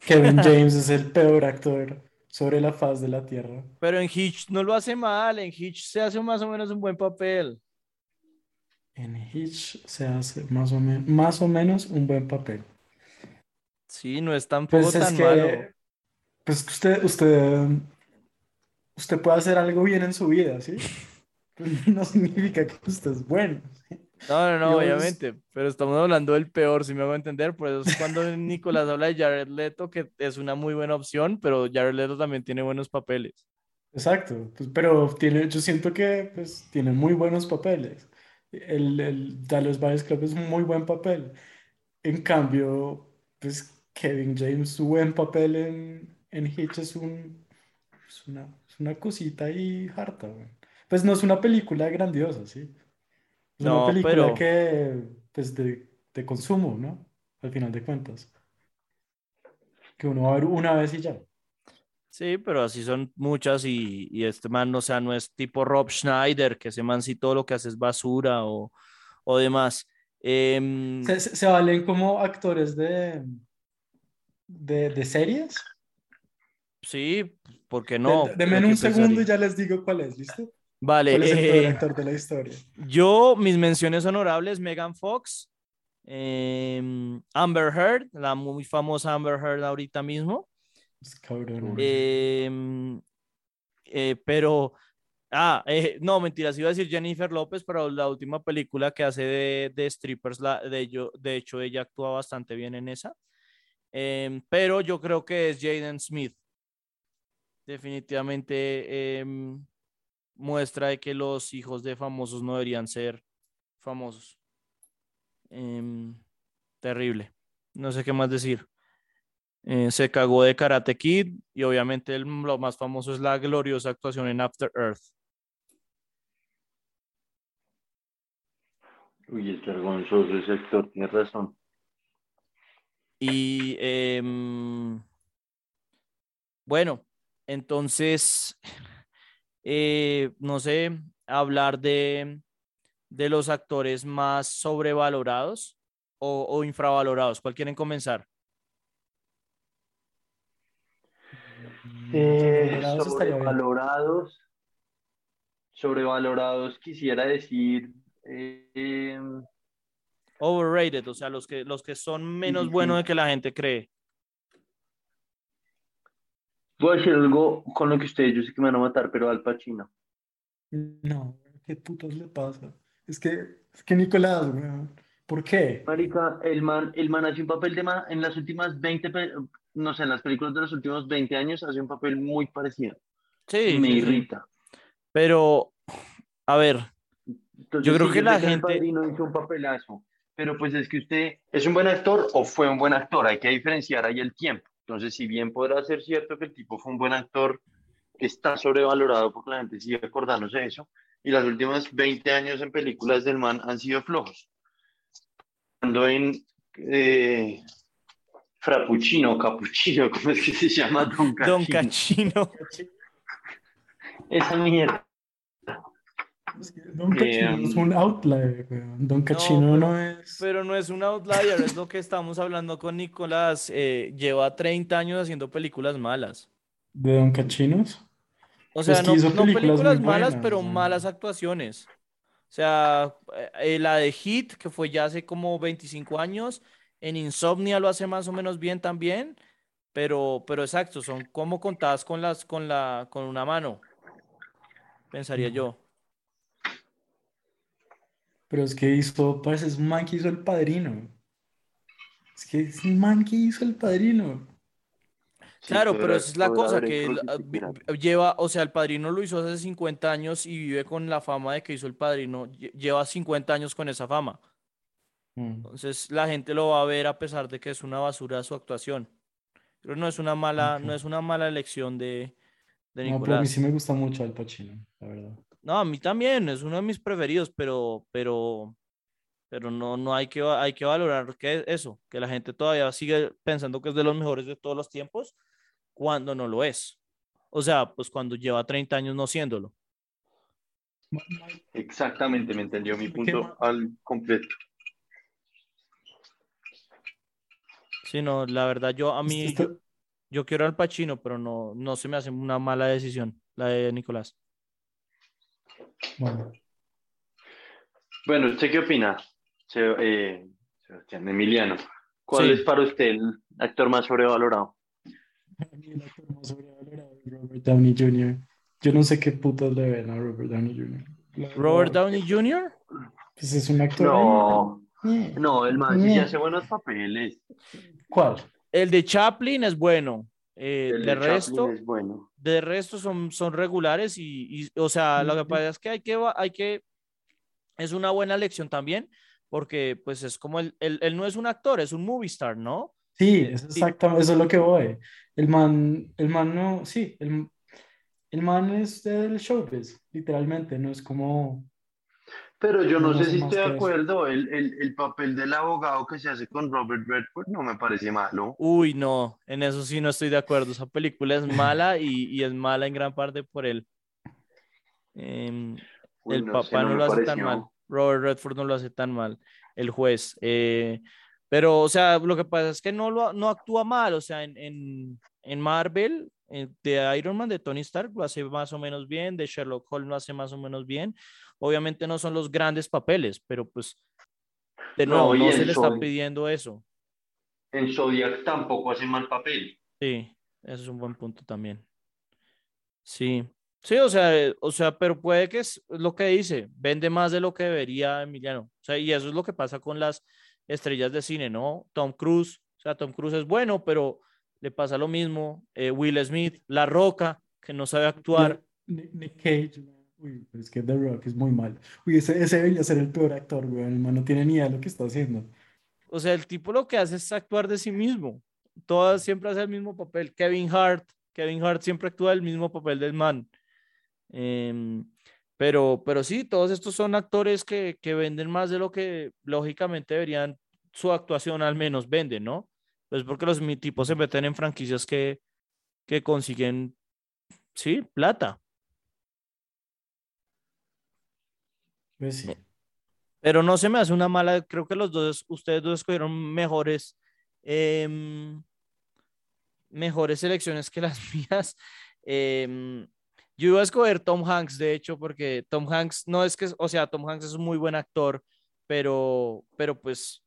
Kevin James es el peor actor sobre la faz de la tierra. Pero en Hitch no lo hace mal, en Hitch se hace más o menos un buen papel. En Hitch se hace más o, menos más o menos un buen papel. Sí, no es tampoco Pues es tan que, malo. pues usted, usted, usted puede hacer algo bien en su vida, ¿sí? No significa que usted es bueno. ¿sí? No, no, no, Dios. obviamente, pero estamos hablando del peor, si me hago entender, por eso es cuando Nicolás habla de Jared Leto, que es una muy buena opción, pero Jared Leto también tiene buenos papeles. Exacto, pues, pero tiene, yo siento que pues, tiene muy buenos papeles. El, el Dallas Buyers Club es un muy buen papel. En cambio, pues Kevin James, su buen papel en, en Hitch es, un, es una, es una cosita ahí harta. Pues no es una película grandiosa, ¿sí? Es una No, película pero- que, pues, de, de consumo, ¿no? Al final de cuentas. Que uno va a ver una vez y ya. Sí, pero así son muchas y, y este man, o sea, no es tipo Rob Schneider, que ese man sí todo lo que hace es basura o, o demás. Em, ¿Se, se- valen como actores de, de, de series? sí, ¿por qué no? De- Denme Lo que un segundo y ya les digo cuál es, ¿listo? Vale, ¿Cuál es el eh, actor de la historia? yo, mis menciones honorables, Megan Fox, em, Amber Heard, la muy famosa Amber Heard ahorita mismo. Es cabrón. Em, eh, pero, ah, eh, no, mentiras, iba a decir Jennifer López, pero la última película que hace de, de strippers, la, de, ello- de hecho, ella actúa bastante bien en esa. Em, pero yo creo que es Jaden Smith. Definitivamente em, muestra de que los hijos de famosos no deberían ser famosos. Terrible. No sé qué más decir. Eh, se cagó de Karate Kid y obviamente el- lo más famoso es la gloriosa actuación en After Earth. Uy, es vergonzoso ese actor, tienes razón. Y em, bueno, entonces, eh, no sé, hablar de, de los actores más sobrevalorados o, o infravalorados. ¿Cuál quieren comenzar? Eh, Sobrevalorados sobrevalorados. Sobrevalorados, quisiera decir. eh, Overrated, o sea, los que, los que son menos sí, buenos de que la gente cree. voy a decir algo con lo que ustedes, yo sé que me van a matar, pero Al Pacino. No, ¿qué putos le pasa? Es que, es que Nicolás, weón, ¿por qué? Marica, el man, el man hace un papel de man, en las últimas 20, pe- no sé, en las películas de los últimos 20 años hace un papel muy parecido. Sí, me sí, sí. irrita. Pero, a ver, Entonces, Yo creo sí, que sé la gente- Padrino hizo un papelazo, pero pues es que usted es un buen actor o fue un buen actor, hay que diferenciar ahí el tiempo. Entonces, si bien podrá ser cierto que el tipo fue un buen actor, está sobrevalorado porque la gente sigue acordándose de eso, y los últimos 20 años en películas del man han sido flojos. Cuando en eh, Frappuccino, Cappuccino, ¿cómo es que se llama? Don Don Cachino. Cachino. Esa mierda. Es que Don Cachino Eh, es un outlier, weón. Don Cachino pero- no es... Pero no es un outlier, es lo que estamos hablando con Nicolás. eh, lleva 30 años haciendo películas malas. ¿De Don Cachinos? O sea, que no, películas malas, buenas, pero malas actuaciones. O sea, eh, la de Hit, que fue ya hace como 25 años, en Insomnia lo hace más o menos bien también, pero, pero exacto, son como contadas con las, con la, con una mano, pensaría yo. Pero es que hizo, parece, es un man que hizo El Padrino. Es que es un man que hizo El Padrino. Sí, Claro, podrá- pero esa es la cosa, que lleva, o sea, el padrino lo hizo hace 50 años y vive con la fama de que hizo el padrino, lle- lleva 50 años con esa fama. Mm. Entonces la gente lo va a ver a pesar de que es una basura su actuación. Pero no es una mala, no Ok. es una mala elección de, de No, pero a mí Nicolás. sí me gusta mucho Al Pacino, la verdad. No, a mí también, es uno de mis preferidos, pero, pero, pero no, no hay que, hay que valorar que eso, que la gente todavía sigue pensando que es de los mejores de todos los tiempos, cuando no lo es. O sea, pues cuando lleva 30 años no siéndolo. Exactamente, me entendió mi ¿Qué punto al completo. Sí, no, la verdad yo a mí, Esto- yo, Yo quiero al Pacino, pero no, no se me hace una mala decisión la de Nicolás. Bueno, Bueno, ¿usted qué opina? Eh, Sebastián Emiliano. ¿Cuál Sí. es para usted el actor más sobrevalorado? El actor más sobrevalorado es Robert Downey Jr. Yo no sé qué putas le ven a Robert Downey Jr. La Robert verdad, Downey Jr. Pues es un actor. No, ahí. no, el man sí hace buenos papeles. ¿Cuál? El de Chaplin es bueno. Eh, El de Chaplin resto, es bueno. de resto son, son regulares y, y, o sea, lo que pasa es que hay que, hay que, es una buena lección también, porque pues es como él, él, él no es un actor, es un movie star, ¿no? Sí, es exactamente, eso es lo que voy. El man, el man no, sí, el, el man es del showbiz, literalmente, no es como, Pero yo no No sé si más estoy de que eso. acuerdo. El, el, el papel del abogado que se hace con Robert Redford no me parece malo. Uy, no, en eso sí no estoy de acuerdo. Esa película es mala y, y es mala en gran parte por él. Em, Uy, el no sé, papá no, me lo hace tan pareció. mal. Robert Redford no lo hace tan mal. El juez. eh, pero, o sea, lo que pasa es que no, lo, no actúa mal. O sea, en, en, en Marvel, eh, de Iron Man, de Tony Stark, lo hace más o menos bien. De Sherlock Holmes lo hace más o menos bien. Obviamente no son los grandes papeles, pero pues, de No, nuevo, no, el se le está pidiendo eso. En Zodiac tampoco hace mal papel. Sí, ese es un buen punto también. Sí, sí, o sea, eh, o sea, pero puede que es lo que dice, vende más de lo que debería Emiliano. O sea, y eso es lo que pasa con las estrellas de cine, ¿no? Tom Cruise, o sea, Tom Cruise es bueno, pero le pasa lo mismo. eh, Will Smith, La Roca, que no sabe actuar. Nick, Nick Cage, uy, pero es que The Rock es muy mal. Uy, ese, ese debería ser el peor actor, güey, el man no tiene ni idea de lo que está haciendo. O sea, el tipo lo que hace es actuar de sí mismo. Todas siempre hace el mismo papel. Kevin Hart, Kevin Hart siempre actúa el mismo papel del man. Em, pero, pero sí, todos estos son actores que, que venden más de lo que lógicamente deberían, su actuación al menos vende, ¿no? Pues porque los mi- tipos se meten en franquicias que, que consiguen, sí, plata. Pues sí. Pero no se me hace una mala, creo que los dos, ustedes dos escogieron mejores, em, mejores selecciones que las mías. Em, yo iba a escoger Tom Hanks, de hecho, porque Tom Hanks no es que, o sea, Tom Hanks es un muy buen actor, pero, pero pues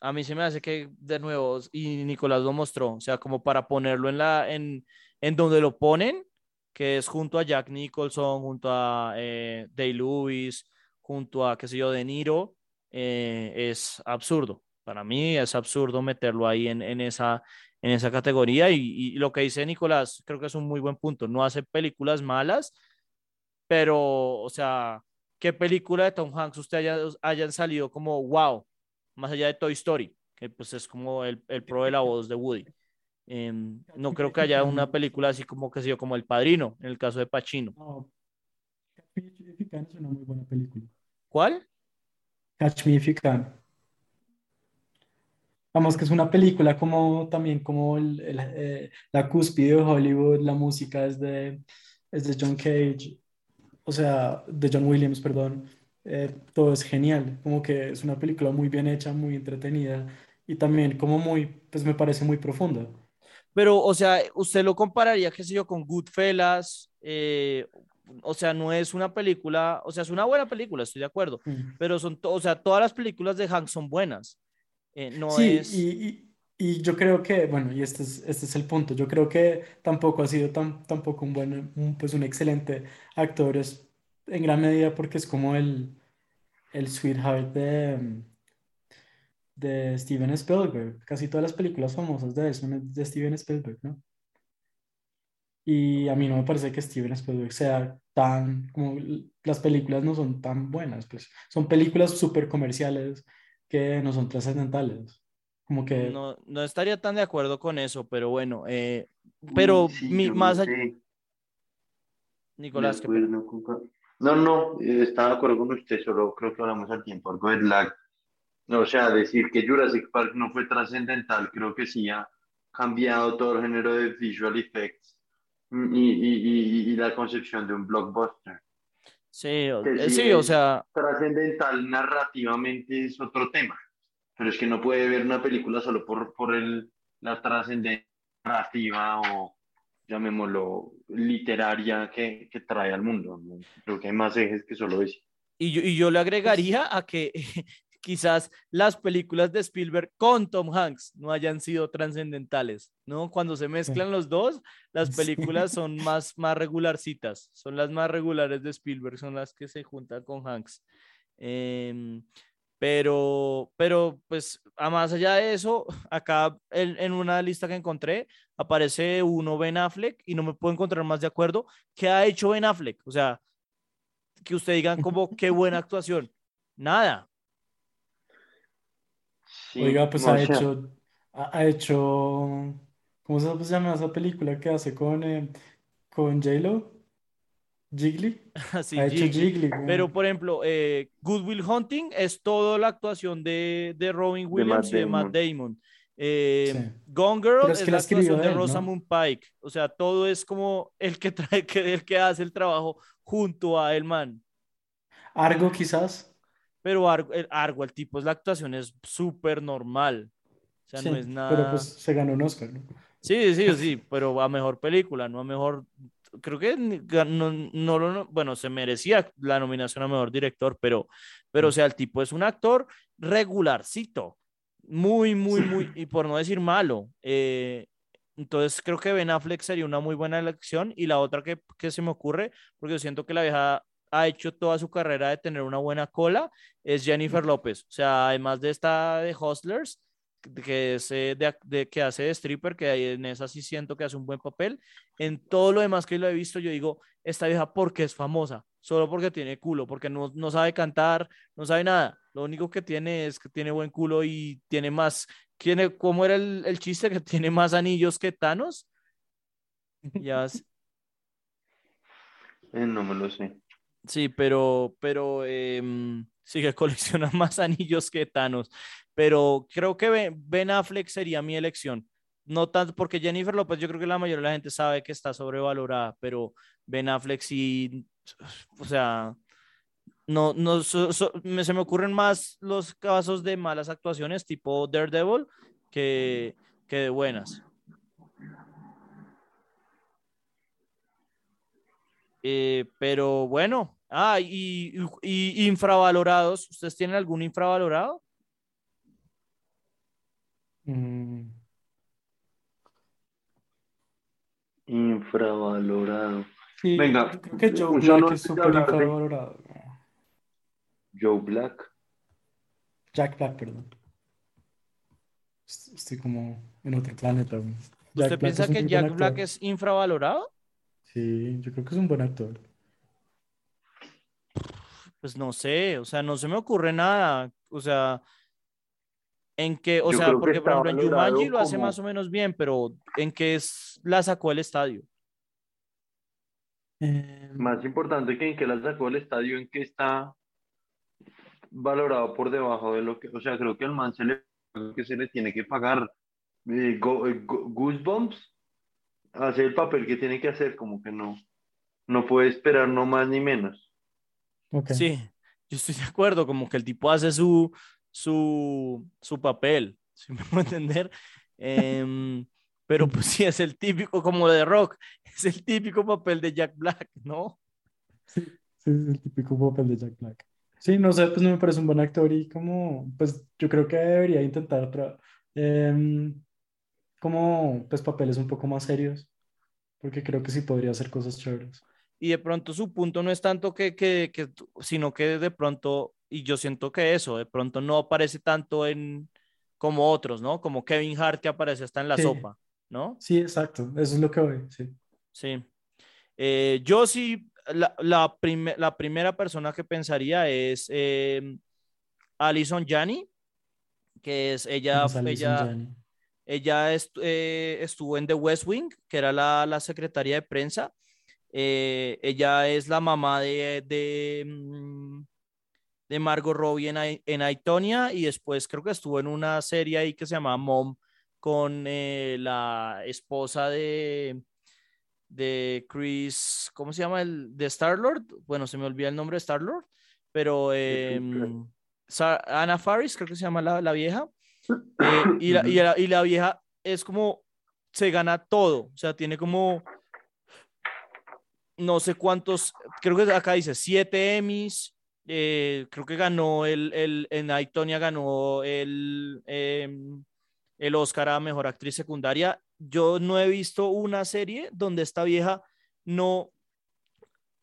a mí se me hace que de nuevo, y Nicolás lo mostró, o sea, como para ponerlo en la, en, en donde lo ponen, que es junto a Jack Nicholson, junto a eh, Day Lewis, junto a, qué sé yo, De Niro, eh, es absurdo. Para mí es absurdo meterlo ahí en, en esa, en esa categoría. Y, y lo que dice Nicolás, creo que es un muy buen punto. No hace películas malas, pero, o sea, ¿qué película de Tom Hanks usted haya, hayan salido como wow, más allá de Toy Story, que pues es como el, el pro de la voz de Woody? Em, no creo que haya una película así como que sé yo, como El Padrino, en el caso de Pacino. No, Catch Me If You Can es una muy buena película. ¿Cuál? Catch Me If You Can. Vamos, que es una película como también como el- el, eh, la cúspide de Hollywood, la música es de, es de John Cage, o sea, de John Williams, perdón. Eh, todo es genial, como que es una película muy bien hecha, muy entretenida y también como muy, pues me parece muy profunda. Pero, o sea, usted lo compararía, qué sé yo, con Goodfellas, eh, o sea, no es una película, o sea, es una buena película, estoy de acuerdo, Mm. pero son, o sea, todas las películas de Hanks son buenas. Eh, no Sí, es, y, y- y yo creo que, bueno, y este es, este es el punto, yo creo que tampoco ha sido tan, tampoco un buen, un, pues un excelente actor, es en gran medida porque es como el, el sweetheart de, de Steven Spielberg, casi todas las películas famosas de él son de Steven Spielberg, ¿no? Y a mí no me parece que Steven Spielberg sea tan, como las películas no son tan buenas, pues son películas súper comerciales que no son trascendentales. Como que, no, no estaría tan de acuerdo con eso, pero bueno, eh, pero sí, mi- más allá. Nicolás, No, no, eh, estaba de acuerdo con usted, solo creo que hablamos al tiempo, algo lag. O sea, decir que Jurassic Park no fue trascendental, creo que sí ha cambiado todo el género de visual effects mm, y, y, y, y la concepción de un blockbuster. Sí, eh, sí sí, o es sea, Trascendental narrativamente es otro tema, pero es que no puede ver una película solo por, por el, la trascendencia narrativa o llamémoslo literaria que, que trae al mundo. Creo que hay más ejes que solo ese. Y yo, y yo le agregaría a que quizás las películas de Spielberg con Tom Hanks no hayan sido trascendentales, ¿no? Cuando se mezclan los dos, las películas son más, más regularcitas, son las más regulares de Spielberg, son las que se juntan con Hanks. Em, pero, pero, pues, a más allá de eso, acá en, en, una lista que encontré aparece uno Ben Affleck y no me puedo encontrar más de acuerdo. ¿Qué ha hecho Ben Affleck? O sea, que usted digan como qué buena actuación. Nada. Sí, Oiga, pues ha, hecho, ha, ha, hecho, ¿cómo se llama esa película que hace con, eh, con J-Lo? Jiggly. sí, ha hecho Jiggly. Pero, por ejemplo, eh, Good Will Hunting es toda la actuación de, de Robin Williams de y de Matt Damon. Eh, sí. Gone Girl es, es que la actuación de Rosamund ¿no? Pike. O sea, todo es como el que trae, que, el que hace el trabajo junto a el man. Argo, quizás. Pero Argo, el, Argo, el tipo, es la actuación es súper normal. O sea, sí, no es nada. Pero pues se ganó un Oscar, ¿no? Sí, sí, sí, pero a mejor película, no a mejor creo que no, no, no, bueno, se merecía la nominación a mejor director, pero, pero o sea, el tipo es un actor regularcito, muy, muy, muy, y por no decir malo. Eh, entonces creo que Ben Affleck sería una muy buena elección y la otra que, que se me ocurre, porque yo siento que la vieja ha hecho toda su carrera de tener una buena cola, es Jennifer López. O sea, además de esta de Hustlers, que, es, eh, de, de, que hace de stripper, que en esa sí siento que hace un buen papel. En todo lo demás que lo he visto, yo digo, esta vieja porque es famosa, solo porque tiene culo, porque no, no sabe cantar, no sabe nada. Lo único que tiene es que tiene buen culo y tiene más, tiene, ¿cómo era el, el chiste? Que tiene más anillos que Thanos. Ya. Eh, no me lo sé. Sí, pero, pero eh, sí que colecciona más anillos que Thanos. Pero creo que Ben Affleck sería mi elección. No tanto porque Jennifer López, yo creo que la mayoría de la gente sabe que está sobrevalorada, pero Ben Affleck sí, o sea, no, no, me, se me ocurren más los casos de malas actuaciones tipo Daredevil que, que de buenas. Eh, pero bueno, Ah, y, y, infravalorados. ¿Ustedes tienen algún infravalorado? Mm. Infravalorado. Sí, Venga, creo que Joe Black no es súper infravalorado. Joe Black. Jack Black, perdón. Estoy como en otro planeta. ¿Usted Jack piensa que Jack Black es infravalorado? Sí, yo creo que es un buen actor. Pues no sé, o sea, no se me ocurre nada. O sea, en que, o Yo sea, porque por ejemplo en Jumanji lo hace como- más o menos bien, pero en que es, la sacó el estadio. Eh, Más importante que en que la sacó el estadio, en que está valorado por debajo de lo que, o sea, creo que al man se le, que se le tiene que pagar eh, go- eh, go- Goosebumps, hacer el papel que tiene que hacer, como que no, no puede esperar no más ni menos. Ok. Sí, yo estoy de acuerdo, como que el tipo hace su, su, su papel, si me puedo entender. Em, pero pues sí, es el típico, como de rock, es el típico papel de Jack Black, ¿no? Sí, sí, es el típico papel de Jack Black. Sí, no sé, pues no me parece un buen actor y como, pues yo creo que debería intentar otra, em, como, pues papeles un poco más serios, porque creo que sí podría hacer cosas chéveres. Y de pronto su punto no es tanto que, que, que, sino que de pronto, y yo siento que eso, de pronto no aparece tanto en como otros, ¿no? Como Kevin Hart que aparece hasta en la Sí. sopa, ¿no? Sí, exacto, eso es lo que voy, sí. Sí. Eh, yo sí, la, la, la primera persona que pensaría es eh, Alison Janney, que es ella, ella, ella est- eh, estuvo en The West Wing, que era la, la secretaria de prensa. Eh, ella es la mamá de, de, mm, de Margot Robbie en, en Aitonia y después creo que estuvo en una serie ahí que se llamaba Mom con eh, la esposa de, de Chris, ¿cómo se llama? El de Star-Lord. Bueno, se me olvida el nombre de Star-Lord, pero eh, Sa- Anna Faris, creo que se llama la, la vieja. Eh, y, la, y, la, y la vieja es como se gana todo, o sea, tiene como no sé cuántos, creo que acá dice siete Emmys, eh, creo que ganó el, el en Aitonia ganó el, em, el Oscar a Mejor Actriz Secundaria. Yo no he visto una serie donde esta vieja no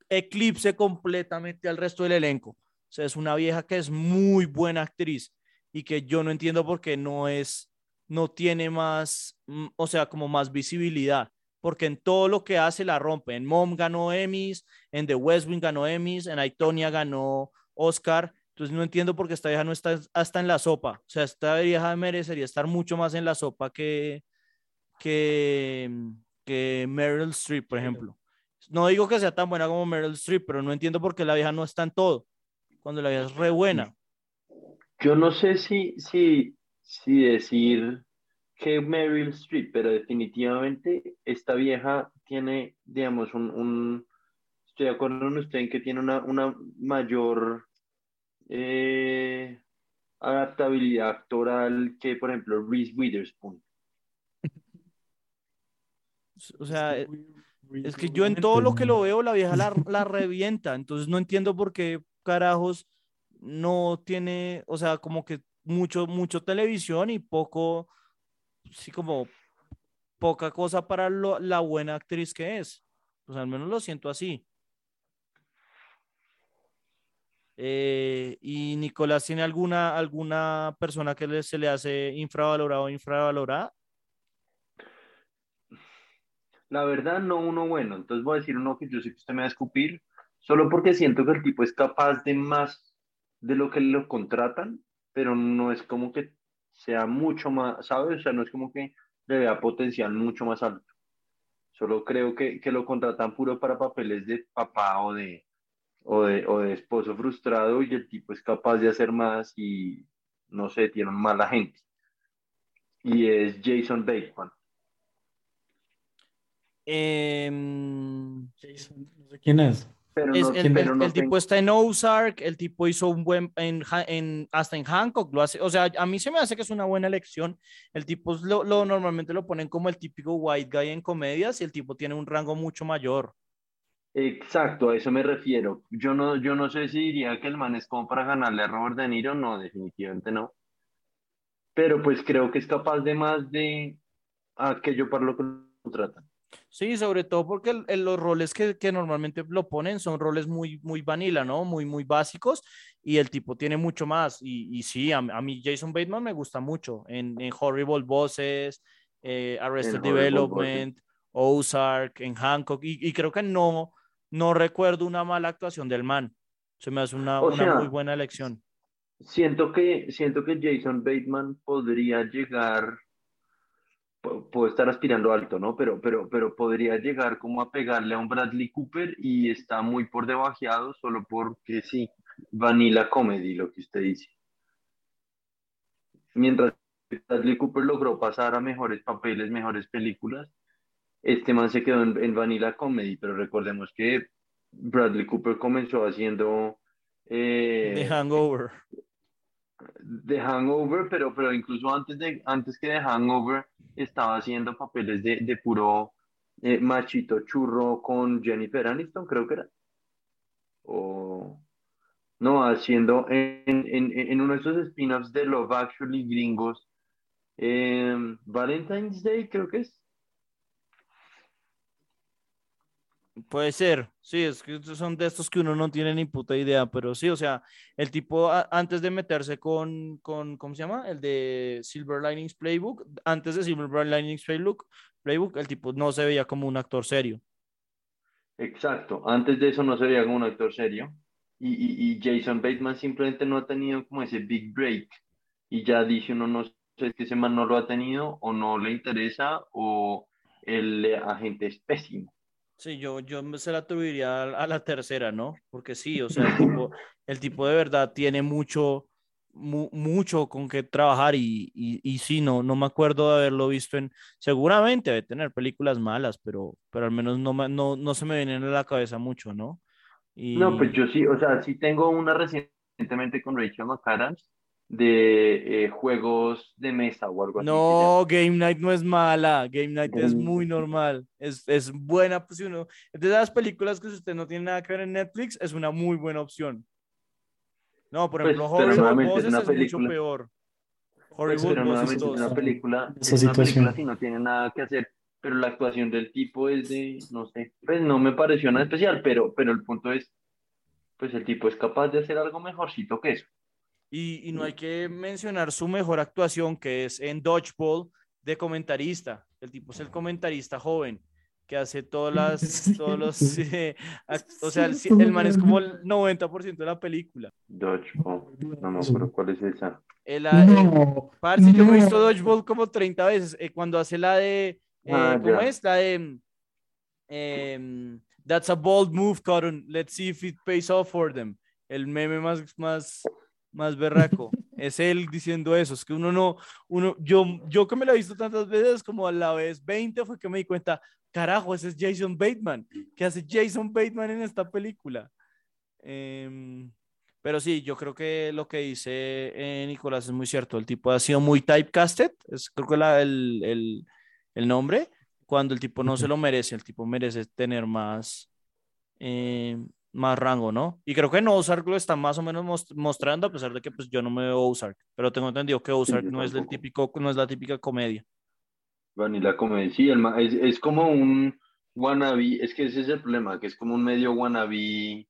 eclipse completamente al resto del elenco. O sea, es una vieja que es muy buena actriz y que yo no entiendo por qué no es, no tiene más, mm, o sea, como más visibilidad porque en todo lo que hace la rompe. En Mom ganó Emmys, en The West Wing ganó Emmys, en Aitonia ganó Oscar. Entonces no entiendo por qué esta vieja no está hasta en la sopa. O sea, esta vieja merecería estar mucho más en la sopa que, que, que Meryl Streep, por ejemplo. No digo que sea tan buena como Meryl Streep, pero no entiendo por qué la vieja no está en todo, cuando la vieja es re buena. Yo no sé si, si, si decir que Meryl Streep, pero definitivamente esta vieja tiene, digamos, un, estoy de acuerdo con usted en que tiene una, una mayor eh, adaptabilidad actoral que, por ejemplo, Reese Witherspoon. O sea, es que yo en todo lo que lo veo, la vieja la, la revienta, entonces no entiendo por qué carajos no tiene, o sea, como que mucho, mucho televisión y poco sí como poca cosa para la buena actriz que es. Pues al menos lo siento así. Eh, ¿Y Nicolás tiene alguna, alguna persona que se le hace infravalorado o infravalorada? La verdad, no uno bueno. Entonces voy a decir uno que yo sé que usted me va a escupir, solo porque siento que el tipo es capaz de más de lo que lo contratan, pero no es como que sea mucho más, ¿sabes? O sea, no es como que le vea potencial mucho más alto. Solo creo que, que lo contratan puro para papeles de papá o de, o de, o de esposo frustrado y el tipo es capaz de hacer más y, no sé, tiene un mala gente. Y es Jason Bateman. Em, Jason, no sé quién es el, tipo está en Ozark, el tipo hizo un buen, en, en, hasta en Hancock lo hace, o sea, a mí se me hace que es una buena elección. El tipo lo, lo, normalmente lo ponen como el típico white guy en comedias y el tipo tiene un rango mucho mayor. Exacto, a eso me refiero. Yo no, yo no sé si diría que el man es como para ganarle a Robert De Niro, no, definitivamente no. Pero pues creo que es capaz de más de aquello para lo que lo tratan. Sí, sobre todo porque los roles que, que, normalmente lo ponen son roles muy, muy vanilla, ¿no? Muy, muy básicos y el tipo tiene mucho más. Y, y sí, a, a, mí Jason Bateman me gusta mucho en, en Horrible Bosses, eh, Arrested Development, Ozark, en Hancock y, y, creo que no, no recuerdo una mala actuación del man. Se me hace una, una muy buena elección. Siento que, siento que Jason Bateman podría llegar puedo estar aspirando alto, ¿no? Pero, pero, pero podría llegar como a pegarle a un Bradley Cooper y está muy por debajeado solo porque sí, Vanilla Comedy, lo que usted dice. Mientras Bradley Cooper logró pasar a mejores papeles, mejores películas, este man se quedó en, Vanilla Comedy, pero recordemos que Bradley Cooper comenzó haciendo... Eh, The Hangover. The Hangover, pero, pero incluso antes, de, antes que The Hangover estaba haciendo papeles de, de puro eh, machito churro con Jennifer Aniston, creo que era. O no, haciendo en, en, en uno de esos spin-offs de Love Actually gringos, eh, Valentine's Day creo que es. Puede ser, sí, es que son de estos que uno no tiene ni puta idea, pero sí, o sea, el tipo antes de meterse con, con, ¿cómo se llama? El de Silver Linings Playbook, antes de Silver Linings Playbook, Playbook, el tipo no se veía como un actor serio. Exacto, antes de eso no se veía como un actor serio. Y, y, y Jason Bateman simplemente no ha tenido como ese big break. Y ya dice uno, no sé, que ese man no lo ha tenido, o no le interesa, o el agente es pésimo. Sí, yo, yo se la atribuiría a, la tercera, ¿no? Porque sí, o sea, el tipo, el tipo de verdad tiene mucho, mucho con qué trabajar y, y, y, sí, no, no me acuerdo de haberlo visto en, seguramente debe tener películas malas, pero, pero al menos no, no, no se me viene en la cabeza mucho, ¿no? Y... No, pues yo sí, o sea, sí tengo una recientemente con Rachel McAdams, de eh, juegos de mesa o algo así. No, Game Night no es mala. Game Night es muy normal. Es, es buena. Pues, uno, de las películas que si usted no tiene nada que ver en Netflix, es una muy buena opción. No, por Pues, ejemplo, pero Horrible Bosses es es mucho película. peor. Pues, Horrible pero Bosses es 2. una película, Esa es una situación. película si no tiene nada que hacer, pero la actuación del tipo es de, no sé, pues no me pareció nada especial, pero, pero el punto es, pues el tipo es capaz de hacer algo mejorcito que eso. Y, y no hay que mencionar su mejor actuación, que es en Dodgeball de comentarista. El tipo es el comentarista joven que hace todas las, todos los, eh, act- o sea, el, el man es como el 90% de la película. Dodgeball, no me acuerdo cuál es esa. El, eh, No, parce, yo me he visto no. Dodgeball como 30 veces, eh, cuando hace la de, eh, Ah, ¿cómo ya. es? La de, em, That's a bold move, Cotton, let's see if it pays off for them. El meme más, más, más berraco. es él diciendo eso, es que uno no, uno, yo, yo que me lo he visto tantas veces, como a la vez 20 fue que me di cuenta, carajo, ese es Jason Bateman, ¿qué hace Jason Bateman en esta película? Em, pero sí, yo creo que lo que dice eh, Nicolás es muy cierto, el tipo ha sido muy typecasted, es creo que la- el, el, el nombre, cuando el tipo no se lo merece, el tipo merece tener más, eh, más rango, ¿no? Y creo que en Ozark lo está más o menos mos- mostrando, a pesar de que pues yo no me veo Ozark, pero tengo entendido que Ozark no es el típico, no es la típica comedia. Vanilla Comedy, sí, el es, es como un wannabe, es que ese es el problema, que es como un medio wannabe,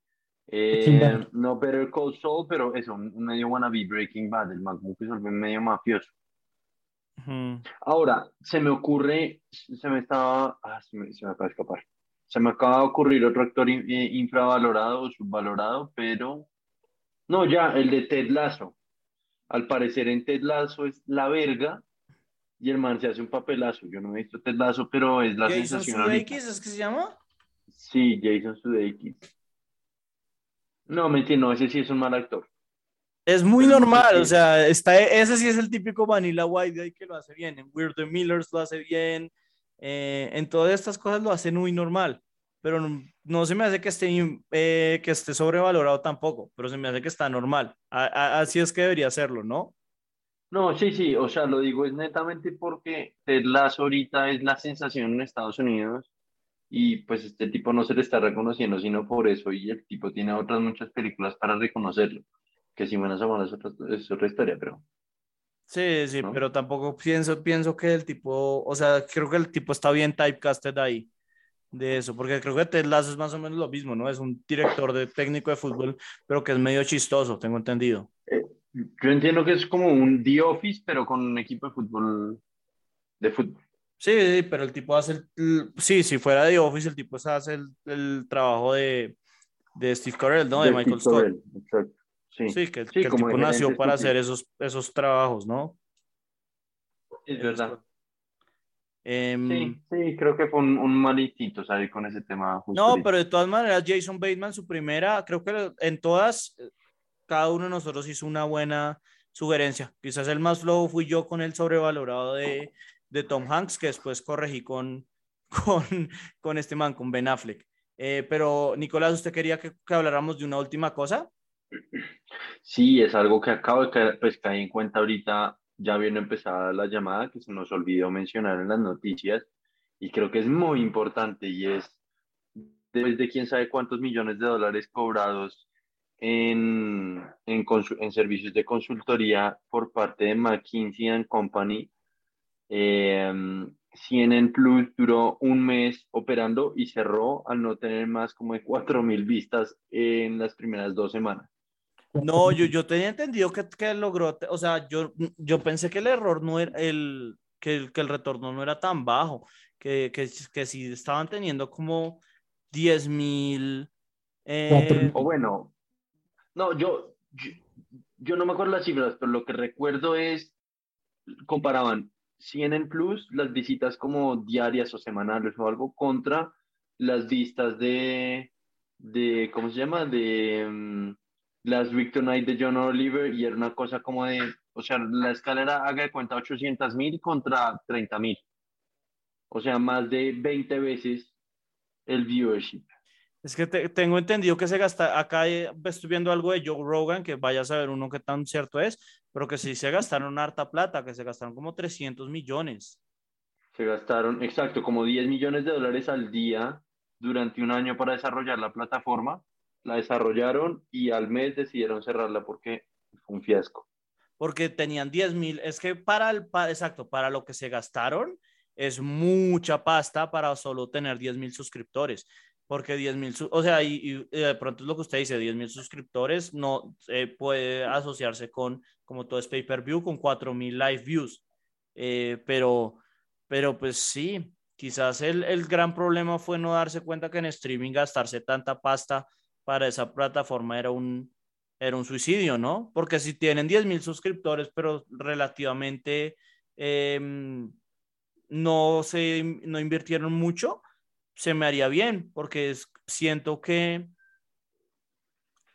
eh, no Better Call Saul, pero eso, un medio wannabe Breaking Bad, el man como que se vuelve medio mafioso. Ahora, se me ocurre, se me estaba, ah, se me, se me acaba de escapar. Se me acaba de ocurrir otro actor in- eh, infravalorado o subvalorado, pero no, ya, el de Ted Lasso. Al parecer en Ted Lasso es la verga y el man se hace un papelazo. Yo no he visto Ted Lasso, pero es la Jason. Sudeikis, ¿es que se llama? Sí, Jason Sudeikis. No, mentira, no, ese sí es un mal actor. Es muy normal, o sea, está, ese sí es el típico Vanilla White Guy que lo hace bien. En Weird the Millers lo hace bien. eh, en todas estas cosas lo hace muy normal. Pero no, no se me hace que esté, eh, que esté sobrevalorado tampoco, pero se me hace que está normal. A- a- así es que debería serlo, ¿no? No, sí, sí, o sea, lo digo es netamente porque Ted Lasso ahorita es la sensación en Estados Unidos y pues este tipo no se le está reconociendo sino por eso y el tipo tiene otras muchas películas para reconocerlo, que si buenas o malas es otra, es otra historia, pero Sí, sí, ¿No? pero tampoco pienso, pienso que el tipo, o sea, creo que el tipo está bien typecasted ahí de eso, porque creo que Ted Lasso es más o menos lo mismo, ¿no? Es un director de técnico de fútbol, pero que es medio chistoso, tengo entendido. yo entiendo que es como un The Office, pero con un equipo de fútbol, de fútbol. Sí, sí, pero el tipo hace el, el- sí, si fuera de Office, el tipo hace el, el trabajo de, de Steve Carell, ¿no? De, de Michael Steve Scott. Exacto, sí, Sí, que, Sí, que el tipo nació para hacer esos, esos trabajos, ¿no? es verdad. Em, Sí, sí, creo que fue un, un mal instinto salir con ese tema justo No, ahorita. pero de todas maneras, Jason Bateman, su primera, creo que en todas, eh, cada uno de nosotros hizo una buena sugerencia. Quizás el más flow fui yo con el sobrevalorado de, de Tom Hanks, que después corregí con, con, con este man, con Ben Affleck. Eh, pero, Nicolás, ¿usted quería que, que habláramos de una última cosa? Sí, es algo que acabo de caer, pues caí en cuenta ahorita, ya viene empezada la llamada que se nos olvidó mencionar en las noticias y creo que es muy importante y es después de quién sabe cuántos millones de dólares cobrados en, en servicios de consultoría por parte de McKinsey and Company. Eh, CNN Plus duró un mes operando y cerró al no tener más como de 4.000 vistas en las primeras dos semanas. No, yo, yo tenía entendido que, que logró, o sea, yo, yo pensé que el error no era, el, que, el, que el retorno no era tan bajo, que, que, que sí estaban teniendo como 10 mil. eh, O bueno, no, yo, yo, yo no me acuerdo las cifras, pero lo que recuerdo es, comparaban CNN Plus, las visitas como diarias o semanales o algo, contra las vistas de, de ¿cómo se llama? De um, las Week Tonight de John Oliver y era una cosa como de, o sea, la escalera haga de cuenta 800 mil contra 30 mil. O sea, más de 20 veces el viewership. Es que tengo entendido que se gasta, acá eh, estoy viendo algo de Joe Rogan, que vaya a saber uno qué tan cierto es, pero que sí se gastaron harta plata, que se gastaron como 300 millones. Se gastaron, exacto, como 10 millones de dólares al día durante un año para desarrollar la plataforma. La desarrollaron y al mes decidieron cerrarla porque fue un fiasco. Porque tenían 10 mil, es que para el, exacto, para lo que se gastaron es mucha pasta para solo tener 10 mil suscriptores porque 10 mil, o sea, y, de pronto es lo que usted dice, 10 mil suscriptores no eh, puede asociarse con, como todo es pay-per-view, con 4 mil live views. Eh, pero, pero pues sí, quizás el, el, gran problema fue no darse cuenta que en streaming gastarse tanta pasta para esa plataforma era un, era un suicidio, ¿no? Porque si tienen 10 mil suscriptores, pero relativamente em, no, se, no invirtieron mucho, se me haría bien, porque siento que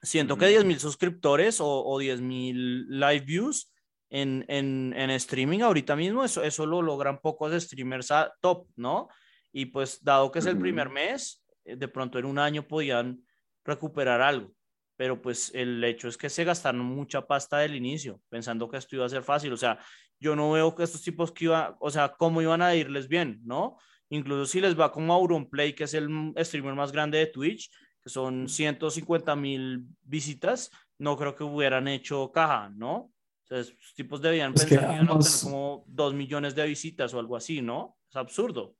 siento que 10 mil suscriptores o, o 10 mil live views en, en, en, streaming ahorita mismo, eso, eso lo logran pocos streamers a top, ¿no? Y pues dado que es el primer mes, eh, de pronto en un año podían recuperar algo, pero pues el hecho es que se gastaron mucha pasta del inicio, pensando que esto iba a ser fácil, o sea, yo no veo que estos tipos que iban, o sea, cómo iban a irles bien, ¿no? Incluso si les va como Auronplay, que es el streamer más grande de Twitch, que son 150 mil visitas, no creo que hubieran hecho caja, ¿no? Estos tipos debían pensar que iban a tener como 2 millones de visitas o algo así, ¿no? Es absurdo.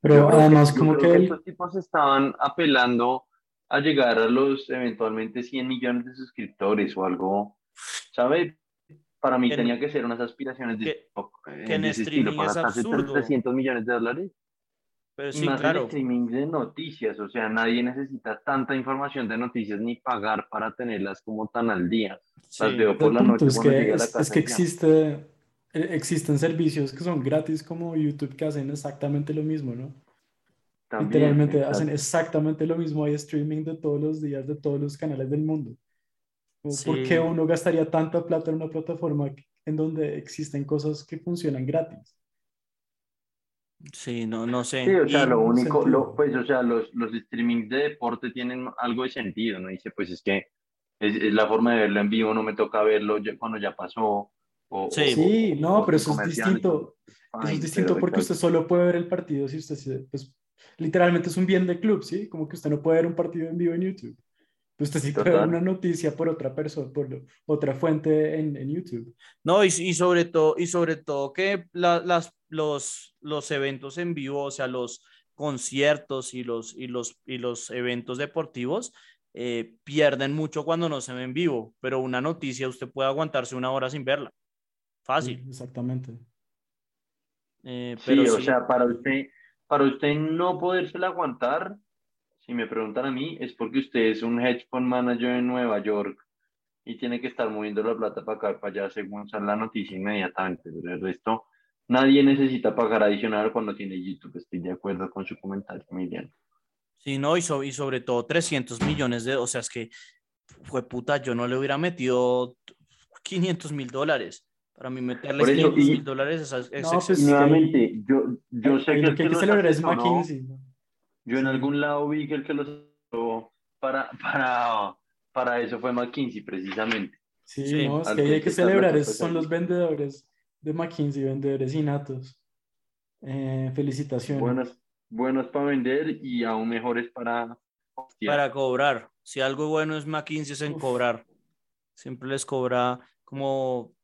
Pero además, como que, que estos tipos estaban apelando a llegar a los eventualmente 100 millones de suscriptores o algo, ¿sabe? para mí tenía que ser unas aspiraciones de, que, que en streaming estilo, para es absurdo. 300 millones de dólares. Pero sí, más claro. streaming de noticias, o sea, nadie necesita tanta información de noticias ni pagar para tenerlas como tan al día. Sí. Las veo por la noche es que, es, es que existe, eh, existen servicios que son gratis como YouTube que hacen exactamente lo mismo, ¿no? También, Literalmente exacto. hacen exactamente lo mismo. Hay streaming de todos los días de todos los canales del mundo. ¿Por qué uno gastaría tanta plata en una plataforma en donde existen cosas que funcionan gratis? Sí, no, no sé. Sí, o sea, lo único, lo, pues, o sea, los, los streamings de deporte tienen algo de sentido, ¿no? Dice, pues es que es, es la forma de verlo en vivo, no me toca verlo cuando ya pasó. O, sí, sí no, pero eso es distinto. Eso es distinto porque usted solo puede ver el partido si usted, pues, literalmente es un bien de club, ¿sí? Como que usted no puede ver un partido en vivo en YouTube. Usted sí puede ver una noticia por otra persona, por otra fuente en, en YouTube. No, y, y, sobre todo, y sobre todo que la, las, los, los eventos en vivo, o sea, los conciertos y los, y los, y los eventos deportivos, eh, pierden mucho cuando no se ven en vivo, pero una noticia usted puede aguantarse una hora sin verla. Fácil. Sí, exactamente. Eh, pero sí, o sea, para usted, para usted no podérsela aguantar, si me preguntan a mí, es porque usted es un hedge fund manager en Nueva York y tiene que estar moviendo la plata para acá, para allá, según sale la noticia inmediatamente. Pero el resto, nadie necesita pagar adicional cuando tiene YouTube. Estoy de acuerdo con su comentario, Emiliano. Sí, no, y, y sobre todo 300 millones de, o sea, es que fue puta, yo no le hubiera metido 500 mil dólares. Para mí meterle 500 mil dólares es, es, no, pues, nuevamente, yo, yo sé que, que, que, que celebrar es McKinsey. ¿no? Yo en algún lado vi que el que lo para, para, para eso fue McKinsey, precisamente. Sí, sí no, es que hay que celebrar, son los vendedores de McKinsey, vendedores innatos. Eh, felicitaciones. Buenos, buenos para vender y aún mejores para... Para cobrar. Si algo bueno es McKinsey es en Uf. cobrar. Siempre les cobra como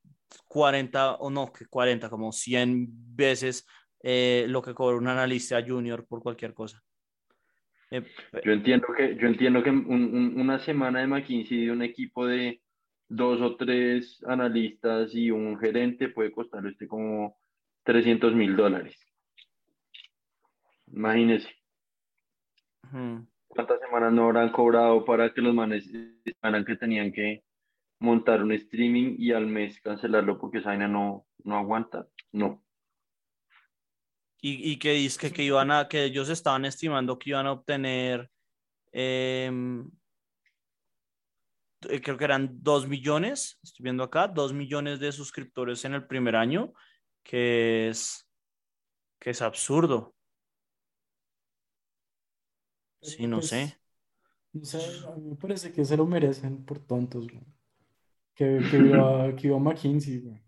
40 o no, que 40, como 100 veces eh, lo que cobra un analista junior por cualquier cosa. Eh, yo entiendo que, yo entiendo que un, un, una semana de McKinsey de un equipo de dos o tres analistas y un gerente puede costar este como 300 mil dólares. Imagínese. ¿Cuántas semanas no habrán cobrado para que los manes que tenían que montar un streaming y al mes cancelarlo porque esa no, no aguanta? No y, y que dice que, que, iban a, que ellos estaban estimando que iban a obtener, eh, creo que eran 2 millones, estoy viendo acá, 2 millones de suscriptores en el primer año, que es, que es absurdo. Sí, no Pues, sé. No sé, a mí me parece que se lo merecen por tontos, güey. Que, que viva, que viva McKinsey, güey.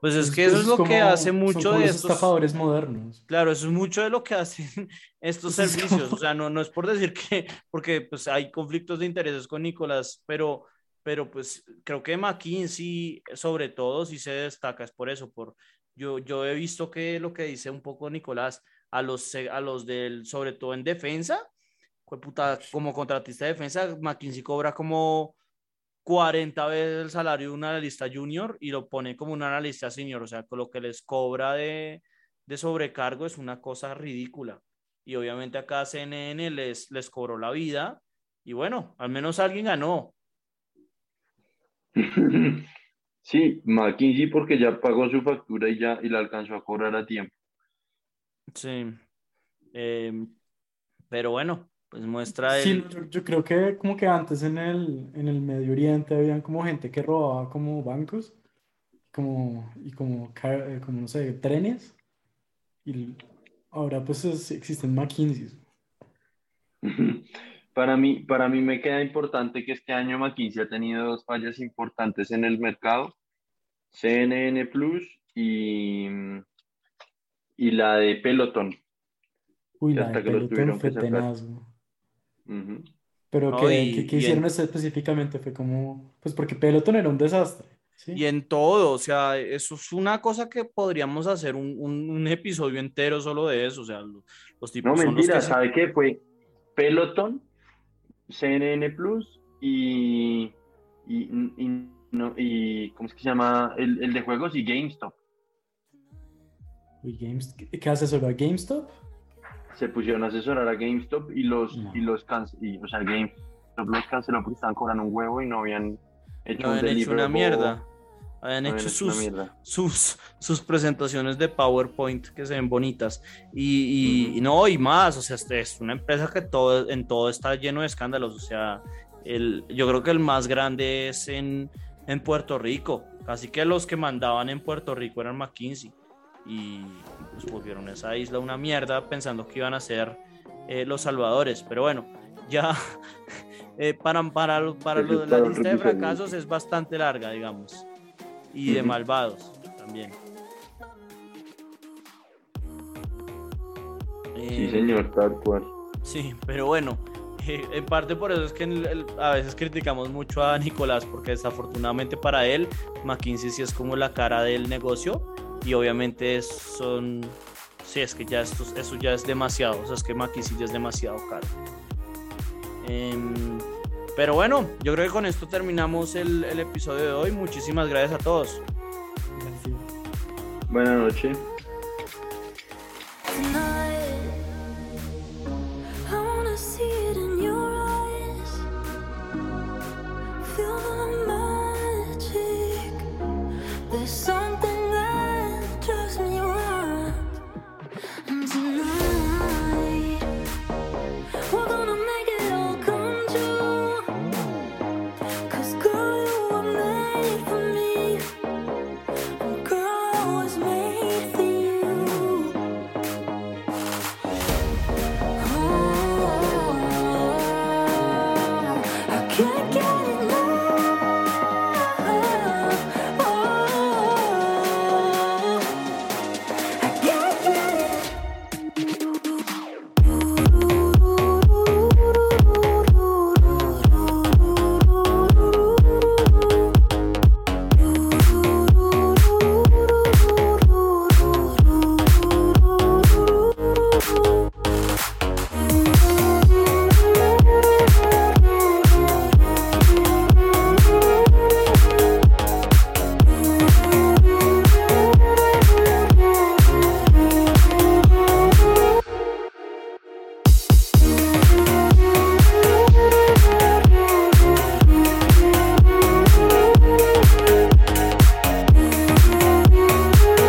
Pues es Es- que eso pues es lo que como- hace son mucho de los estos. estafadores modernos. Claro, eso es mucho de lo que hacen estos es servicios. como- O sea, no, no es por decir que, porque pues hay conflictos de intereses con Nicolás, pero, pero pues creo que McKinsey sobre todo sí se destaca, es por eso, por yo, yo he visto que lo que dice un poco Nicolás, a los, a los del, sobre todo en defensa, puta, como contratista de defensa, McKinsey cobra como 40 veces el salario de un analista junior y lo pone como un analista senior, o sea, con lo que les cobra de, de sobrecargo es una cosa ridícula. Y obviamente acá CNN les, les cobró la vida y bueno, al menos alguien ganó. Sí, McKinsey porque ya pagó su factura y ya y la alcanzó a cobrar a tiempo. Sí. Eh, pero bueno, pues muestra Sí, el... no, yo, yo creo que como que antes en el, en el Medio Oriente habían como gente que robaba como bancos como, y como, eh, como, no sé, trenes. Y ahora pues es- existen McKinsey. Para mí, para mí me queda importante que este año McKinsey ha tenido dos fallas importantes en el mercado, CNN Plus y, y la de Peloton. Uy, Que la hasta de que los Peloton tuvieron fue que sacar. tenaz, Pero No, que, y- que- que y hicieron en- eso específicamente fue como, pues porque Peloton era un desastre. ¿sí? Y en todo, o sea, eso es una cosa que podríamos hacer un, un, un episodio entero solo de eso, o sea, los, los tipos No, son los mentira, que se- ¿sabe qué? Fue Peloton, CNN Plus y, y, y, no, y ¿cómo es que se llama? El, el de juegos y GameStop. Uy, Games, ¿qué qué hace solo a GameStop? Se pusieron a asesorar a GameStop y los, No. y los y, o sea, GameStop los canceló porque estaban cobrando un huevo y no habían hecho no un habían hecho una mierda. Habían no hecho sus, sus, sus presentaciones de PowerPoint que se ven bonitas. Y, y- y no, y más, o sea, este es una empresa que todo, en todo está lleno de escándalos. O sea, el, yo creo que el más grande es en, en Puerto Rico. Casi que los que mandaban en Puerto Rico eran McKinsey. Y pues volvieron esa isla una mierda pensando que iban a ser eh, los salvadores. Pero bueno, ya eh, para, para, para lo- la lista de fracasos es bastante larga, digamos. Y de malvados también. Sí, Eh, señor, tal cual. Sí, pero bueno, eh, en parte por eso es que el- el- a veces criticamos mucho a Nicolás, porque desafortunadamente para él, McKinsey sí es como la cara del negocio y obviamente son, sí, es que ya esto, eso ya es demasiado, o sea, es que McKinsey ya es demasiado caro. Em, pero bueno, yo creo que con esto terminamos el, el episodio de hoy. Muchísimas gracias a todos. Así. Buenas noches.